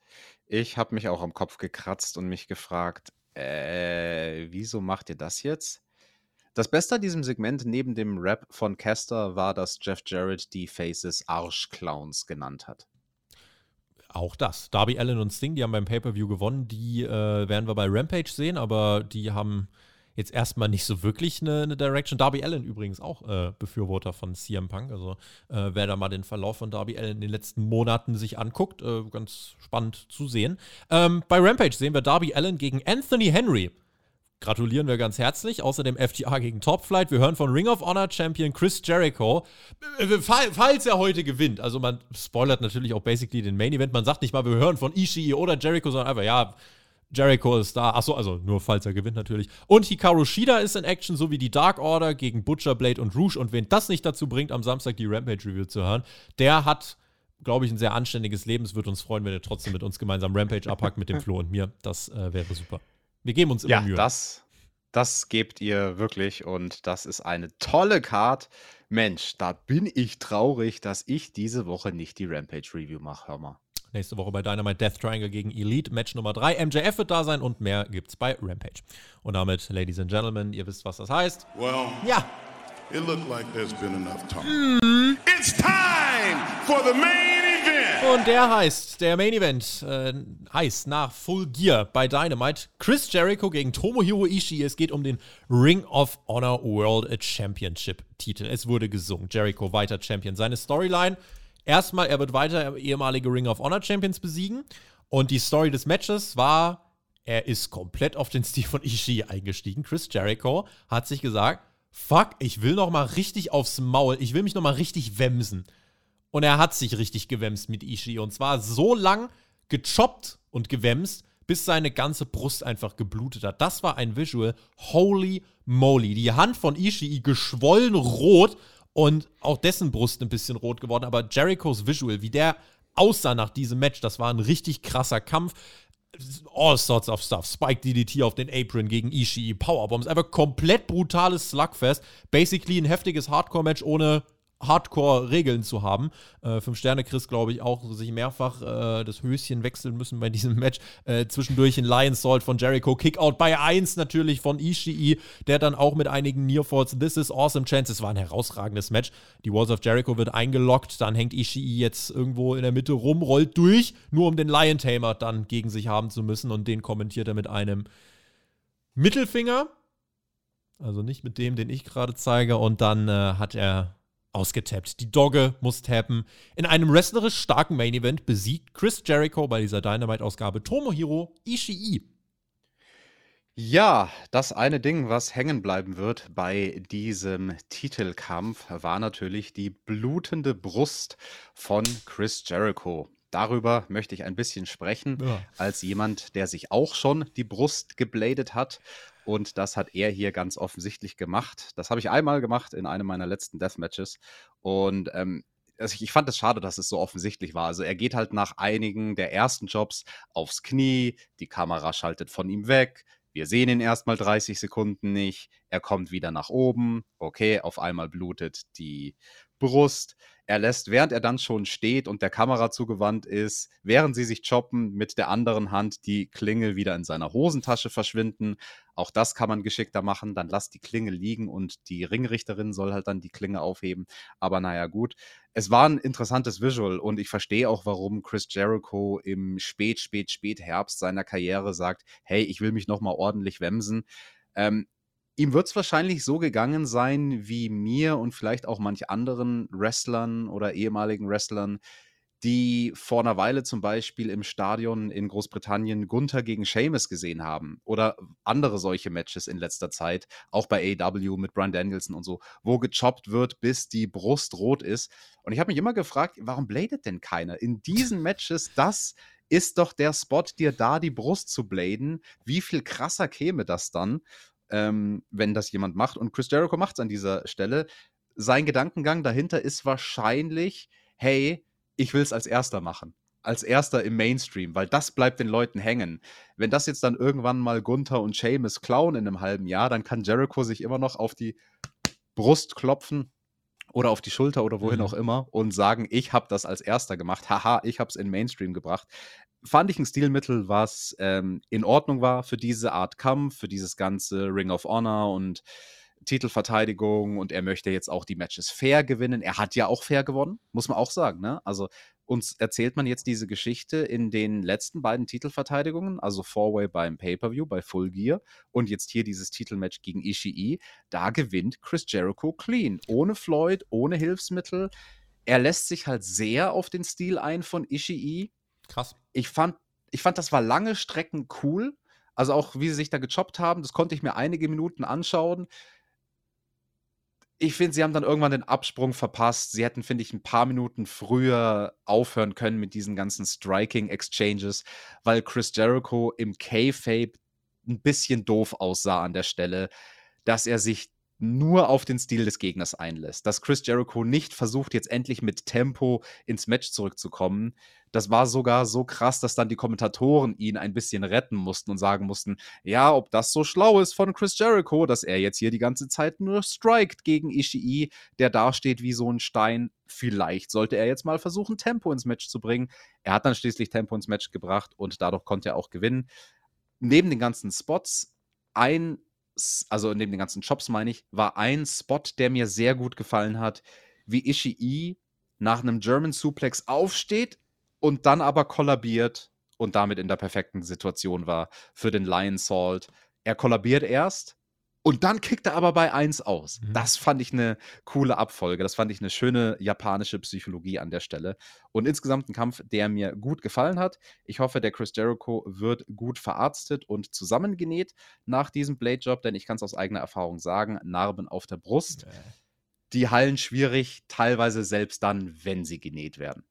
ich habe mich auch am Kopf gekratzt und mich gefragt, äh, wieso macht ihr das jetzt? Das Beste an diesem Segment neben dem Rap von Caster war, dass Jeff Jarrett die Faces Arschclowns genannt hat. Auch das. Darby Allen und Sting, die haben beim Pay-Per-View gewonnen. Die äh, werden wir bei Rampage sehen, aber die haben jetzt erstmal nicht so wirklich eine, eine Direction. Darby Allen übrigens auch äh, Befürworter von CM Punk. Also äh, wer da mal den Verlauf von Darby Allen in den letzten Monaten sich anguckt, äh, ganz spannend zu sehen. Ähm, bei Rampage sehen wir Darby Allen gegen Anthony Henry. Gratulieren wir ganz herzlich. Außerdem FTA gegen Top Flight. Wir hören von Ring of Honor Champion Chris Jericho. Äh, fall- Falls er heute gewinnt. Also man spoilert natürlich auch basically den Main Event. Man sagt nicht mal, wir hören von Ishii oder Jericho, sondern einfach, ja, Jericho ist da. Achso, also nur falls er gewinnt natürlich. Und Hikaru Shida ist in Action, sowie die Dark Order gegen Butcher, Blade und Rouge. Und wen das nicht dazu bringt, am Samstag die Rampage Review zu hören, der hat, glaube ich, ein sehr anständiges Leben. Es würde uns freuen, wenn er trotzdem mit uns gemeinsam Rampage abhackt, mit dem Flo und mir. Das äh, wäre super. Wir geben uns immer Ja, Mühe. das, das gebt ihr wirklich und das ist eine tolle Card. Mensch, da bin ich traurig, dass ich diese Woche nicht die Rampage Review mache. Hör mal. Nächste Woche bei Dynamite Death Triangle gegen Elite, Match Nummer 3. MJF wird da sein und mehr gibt's bei Rampage. Und damit, Ladies and Gentlemen, ihr wisst, was das heißt. Well, Ja, it looked like there's been enough talk. It's time for the main. Und der heißt, der Main Event äh, heißt nach Full Gear bei Dynamite Chris Jericho gegen Tomohiro Ishii. Es geht um den Ring of Honor World Championship Titel. Es wurde gesungen. Jericho weiter Champion. Seine Storyline: erstmal, er wird weiter ehemalige Ring of Honor Champions besiegen. Und die Story des Matches war, er ist komplett auf den Stil von Ishii eingestiegen. Chris Jericho hat sich gesagt, fuck, ich will noch mal richtig aufs Maul. Ich will mich noch mal richtig wemsen. Und er hat sich richtig gewemst mit Ishii. Und zwar so lang gechoppt und gewemst, bis seine ganze Brust einfach geblutet hat. Das war ein Visual. Holy moly. Die Hand von Ishii geschwollen rot und auch dessen Brust ein bisschen rot geworden. Aber Jerichos Visual, wie der aussah nach diesem Match, das war ein richtig krasser Kampf. All sorts of stuff. Spike DDT auf den Apron gegen Ishii, Powerbombs. Einfach komplett brutales Slugfest. Basically ein heftiges Hardcore-Match ohne Hardcore-Regeln zu haben. Äh, Fünf Sterne Chris, glaube ich, auch sich mehrfach äh, das Höschen wechseln müssen bei diesem Match. Äh, zwischendurch ein Lion Salt von Jericho, Kickout bei 1 natürlich von Ishii, der dann auch mit einigen Nearfalls This is awesome Chance. Es war ein herausragendes Match. Die Walls of Jericho wird eingeloggt, dann hängt Ishii jetzt irgendwo in der Mitte rum, rollt durch, nur um den Lion Tamer dann gegen sich haben zu müssen und den kommentiert er mit einem Mittelfinger. Also nicht mit dem, den ich gerade zeige. Und dann äh, hat er ausgetappt. Die Dogge muss tappen. In einem wrestlerisch starken Main Event besiegt Chris Jericho bei dieser Dynamite-Ausgabe Tomohiro Ishii. Ja, das eine Ding, was hängen bleiben wird bei diesem Titelkampf, war natürlich die blutende Brust von Chris Jericho. Darüber möchte ich ein bisschen sprechen, Ja. als jemand, der sich auch schon die Brust gebladet hat. Und das hat er hier ganz offensichtlich gemacht. Das habe ich einmal gemacht in einem meiner letzten Deathmatches. Und ähm, also ich, ich fand es schade, dass es so offensichtlich war. Also er geht halt nach einigen der ersten Jobs aufs Knie, die Kamera schaltet von ihm weg. Wir sehen ihn erstmal 30 Sekunden nicht. Er kommt wieder nach oben. Okay, auf einmal blutet die Brust. Er lässt, während er dann schon steht und der Kamera zugewandt ist, während sie sich choppen, mit der anderen Hand die Klingel wieder in seiner Hosentasche verschwinden. Auch das kann man geschickter machen. Dann lasst die Klinge liegen und die Ringrichterin soll halt dann die Klinge aufheben. Aber naja, gut. Es war ein interessantes Visual und ich verstehe auch, warum Chris Jericho im spät, spät, spät Herbst seiner Karriere sagt, hey, ich will mich nochmal ordentlich wemsen. Ähm, ihm wird es wahrscheinlich so gegangen sein wie mir und vielleicht auch manch anderen Wrestlern oder ehemaligen Wrestlern, die vor einer Weile zum Beispiel im Stadion in Großbritannien Gunther gegen Sheamus gesehen haben oder andere solche Matches in letzter Zeit, auch bei AEW mit Brian Danielson und so, wo gechoppt wird, bis die Brust rot ist. Und ich habe mich immer gefragt, warum bladet denn keiner? In diesen Matches, das ist doch der Spot, dir da die Brust zu bladen. Wie viel krasser käme das dann, ähm, wenn das jemand macht? Und Chris Jericho macht es an dieser Stelle. Sein Gedankengang dahinter ist wahrscheinlich, hey, ich will es als erster machen. Als erster im Mainstream, weil das bleibt den Leuten hängen. Wenn das jetzt dann irgendwann mal Gunther und Seamus klauen in einem halben Jahr, dann kann Jericho sich immer noch auf die Brust klopfen oder auf die Schulter oder wohin Mhm. auch immer und sagen, ich habe das als erster gemacht. Haha, ich habe es in Mainstream gebracht. Fand ich ein Stilmittel, was ähm, in Ordnung war für diese Art Kampf, für dieses ganze Ring of Honor und Titelverteidigung und er möchte jetzt auch die Matches fair gewinnen. Er hat ja auch fair gewonnen, muss man auch sagen. Ne? Also uns erzählt man jetzt diese Geschichte in den letzten beiden Titelverteidigungen, also Four-Way beim Pay-Per-View, bei Full Gear und jetzt hier dieses Titelmatch gegen Ishii. Da gewinnt Chris Jericho clean, ohne Floyd, ohne Hilfsmittel. Er lässt sich halt sehr auf den Stil ein von Ishii. Krass. Ich fand, ich fand, das war lange Strecken cool. Also auch, wie sie sich da gechoppt haben, das konnte ich mir einige Minuten anschauen ich finde, sie haben dann irgendwann den Absprung verpasst. Sie hätten, finde ich, ein paar Minuten früher aufhören können mit diesen ganzen Striking-Exchanges, weil Chris Jericho im K-Fape ein bisschen doof aussah an der Stelle, dass er sich nur auf den Stil des Gegners einlässt. Dass Chris Jericho nicht versucht, jetzt endlich mit Tempo ins Match zurückzukommen. Das war sogar so krass, dass dann die Kommentatoren ihn ein bisschen retten mussten und sagen mussten, ja, ob das so schlau ist von Chris Jericho, dass er jetzt hier die ganze Zeit nur strikt gegen Ishii, der dasteht wie so ein Stein. Vielleicht sollte er jetzt mal versuchen, Tempo ins Match zu bringen. Er hat dann schließlich Tempo ins Match gebracht und dadurch konnte er auch gewinnen. Neben den ganzen Spots ein also neben den ganzen Chops meine ich, war ein Spot, der mir sehr gut gefallen hat, wie Ishii nach einem German Suplex aufsteht und dann aber kollabiert und damit in der perfekten Situation war für den Lion Salt. Er kollabiert erst, und dann kickt er aber bei 1 aus. Mhm. Das fand ich eine coole Abfolge. Das fand ich eine schöne japanische Psychologie an der Stelle. Und insgesamt ein Kampf, der mir gut gefallen hat. Ich hoffe, der Chris Jericho wird gut verarztet und zusammengenäht nach diesem Blade-Job, denn ich kann es aus eigener Erfahrung sagen: Narben auf der Brust. Okay. Die heilen schwierig, teilweise selbst dann, wenn sie genäht werden.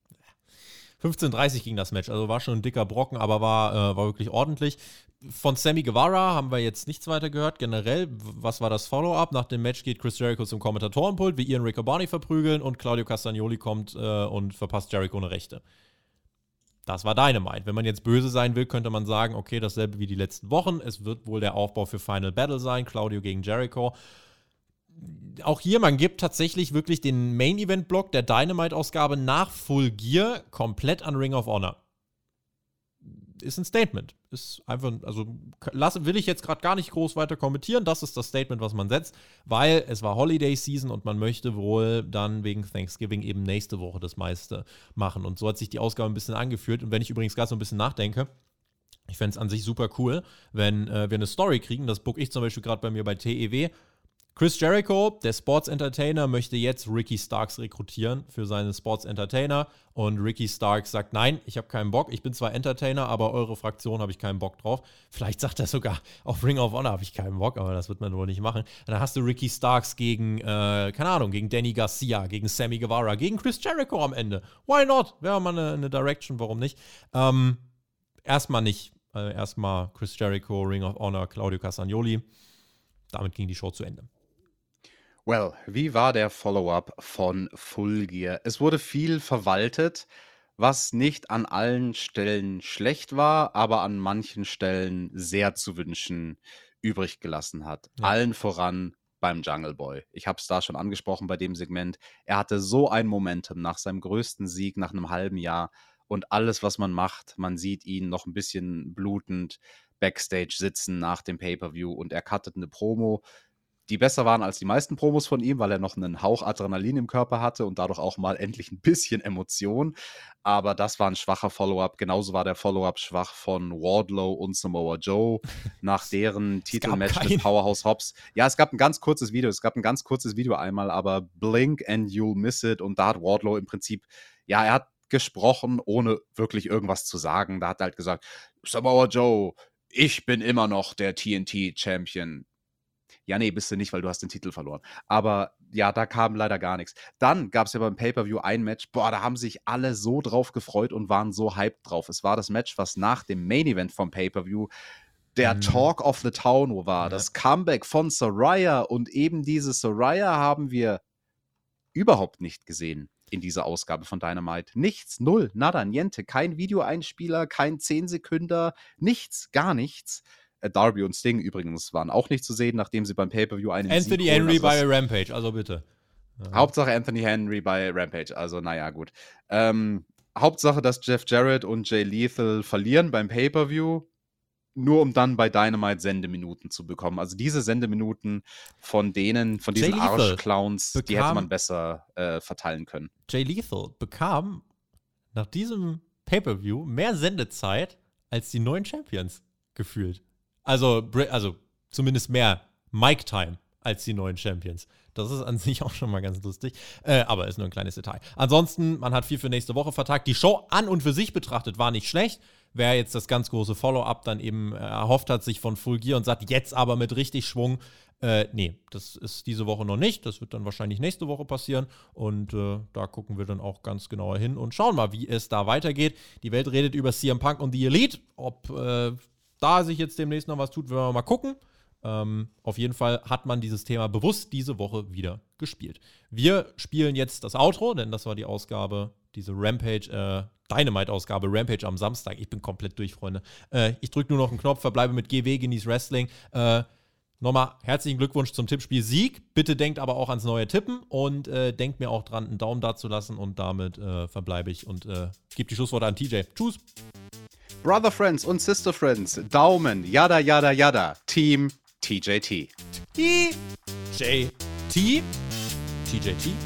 15:30 ging das Match, also war schon ein dicker Brocken, aber war, äh, war wirklich ordentlich. Von Sammy Guevara haben wir jetzt nichts weiter gehört. Generell, was war das Follow-up? Nach dem Match geht Chris Jericho zum Kommentatorenpult, wie Ian Riccoboni verprügeln und Claudio Castagnoli kommt äh, und verpasst Jericho eine Rechte. Das war Dynamite. Wenn man jetzt böse sein will, könnte man sagen, okay, dasselbe wie die letzten Wochen. Es wird wohl der Aufbau für Final Battle sein, Claudio gegen Jericho auch hier, man gibt tatsächlich wirklich den Main-Event-Block der Dynamite-Ausgabe nach Full Gear komplett an Ring of Honor. Ist ein Statement. Ist einfach, also lass, will ich jetzt gerade gar nicht groß weiter kommentieren. Das ist das Statement, was man setzt, weil es war Holiday Season und man möchte wohl dann wegen Thanksgiving eben nächste Woche das meiste machen. Und so hat sich die Ausgabe ein bisschen angeführt. Und wenn ich übrigens gerade so ein bisschen nachdenke, ich fände es an sich super cool, wenn äh, wir eine Story kriegen. Das book ich zum Beispiel gerade bei mir bei TEW Chris Jericho, der Sports Entertainer, möchte jetzt Ricky Starks rekrutieren für seine Sports Entertainer. Und Ricky Starks sagt: Nein, ich habe keinen Bock. Ich bin zwar Entertainer, aber eure Fraktion habe ich keinen Bock drauf. Vielleicht sagt er sogar: Auf Ring of Honor habe ich keinen Bock, aber das wird man wohl nicht machen. dann hast du Ricky Starks gegen, äh, keine Ahnung, gegen Danny Garcia, gegen Sammy Guevara, gegen Chris Jericho am Ende. Why not? Wäre mal eine, eine Direction, warum nicht? Ähm, erstmal nicht. Äh, erstmal Chris Jericho, Ring of Honor, Claudio Castagnoli. Damit ging die Show zu Ende. Well, wie war der Follow-up von Full Gear? Es wurde viel verwaltet, was nicht an allen Stellen schlecht war, aber an manchen Stellen sehr zu wünschen übrig gelassen hat. Ja. Allen voran beim Jungle Boy. Ich habe es da schon angesprochen bei dem Segment. Er hatte so ein Momentum nach seinem größten Sieg nach einem halben Jahr und alles, was man macht, man sieht ihn noch ein bisschen blutend backstage sitzen nach dem Pay-per-View und er cuttet eine Promo die besser waren als die meisten Promos von ihm, weil er noch einen Hauch Adrenalin im Körper hatte und dadurch auch mal endlich ein bisschen Emotion. Aber das war ein schwacher Follow-up. Genauso war der Follow-up schwach von Wardlow und Samoa Joe nach deren Titelmatch mit Powerhouse Hobbs. Ja, es gab ein ganz kurzes Video. Es gab ein ganz kurzes Video einmal, aber Blink and You'll Miss It. Und da hat Wardlow im Prinzip, ja, er hat gesprochen, ohne wirklich irgendwas zu sagen. Da hat er halt gesagt, Samoa Joe, ich bin immer noch der TNT-Champion ja, nee, bist du nicht, weil du hast den Titel verloren. Aber ja, da kam leider gar nichts. Dann gab es ja beim Pay-Per-View ein Match, boah, da haben sich alle so drauf gefreut und waren so hyped drauf. Es war das Match, was nach dem Main-Event vom Pay-Per-View der mhm. Talk of the Town war. Ja. Das Comeback von Soraya und eben diese Soraya haben wir überhaupt nicht gesehen in dieser Ausgabe von Dynamite. Nichts, null, nada, niente. Kein Videoeinspieler, kein 10 Sekünder, nichts, gar nichts. Äh, Darby und Sting übrigens waren auch nicht zu sehen, nachdem sie beim Pay-Per-View einen Anthony Sieg Henry bei Rampage, also bitte. Ja. Hauptsache Anthony Henry bei Rampage, also naja, gut. Ähm, Hauptsache, dass Jeff Jarrett und Jay Lethal verlieren beim Pay-Per-View, nur um dann bei Dynamite Sendeminuten zu bekommen. Also diese Sendeminuten von denen, von diesen Arschclowns, die hätte man besser äh, verteilen können. Jay Lethal bekam nach diesem Pay-Per-View mehr Sendezeit als die neuen Champions gefühlt. Also, also zumindest mehr Mic-Time als die neuen Champions. Das ist an sich auch schon mal ganz lustig. Äh, aber ist nur ein kleines Detail. Ansonsten, man hat viel für nächste Woche vertagt. Die Show an und für sich betrachtet war nicht schlecht. Wer jetzt das ganz große Follow-up dann eben äh, erhofft hat, sich von Full Gear und sagt, jetzt aber mit richtig Schwung, äh, nee, das ist diese Woche noch nicht. Das wird dann wahrscheinlich nächste Woche passieren. Und äh, da gucken wir dann auch ganz genauer hin und schauen mal, wie es da weitergeht. Die Welt redet über CM Punk und The Elite. Ob äh, da sich jetzt demnächst noch was tut, werden wir mal gucken. Ähm, auf jeden Fall hat man dieses Thema bewusst diese Woche wieder gespielt. Wir spielen jetzt das Outro, denn das war die Ausgabe, diese Rampage, äh, Dynamite-Ausgabe, Rampage am Samstag. Ich bin komplett durch, Freunde. Äh, ich drücke nur noch einen Knopf, verbleibe mit GW, genieß Wrestling. Äh, Nochmal herzlichen Glückwunsch zum Tippspiel Sieg. Bitte denkt aber auch ans neue Tippen und äh, denkt mir auch dran, einen Daumen da zu lassen. Und damit äh, verbleibe ich und äh, gebe die Schlussworte an TJ. Tschüss. Brother Friends und Sister Friends, Daumen, yada yada yada, Team TJT. TJT? TJT?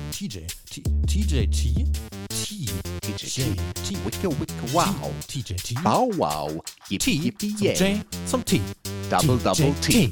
TJ? TJT? TJT. Wicka wicka wow. TJT? Bow wow. T yippee yay. J zum T. Double double T.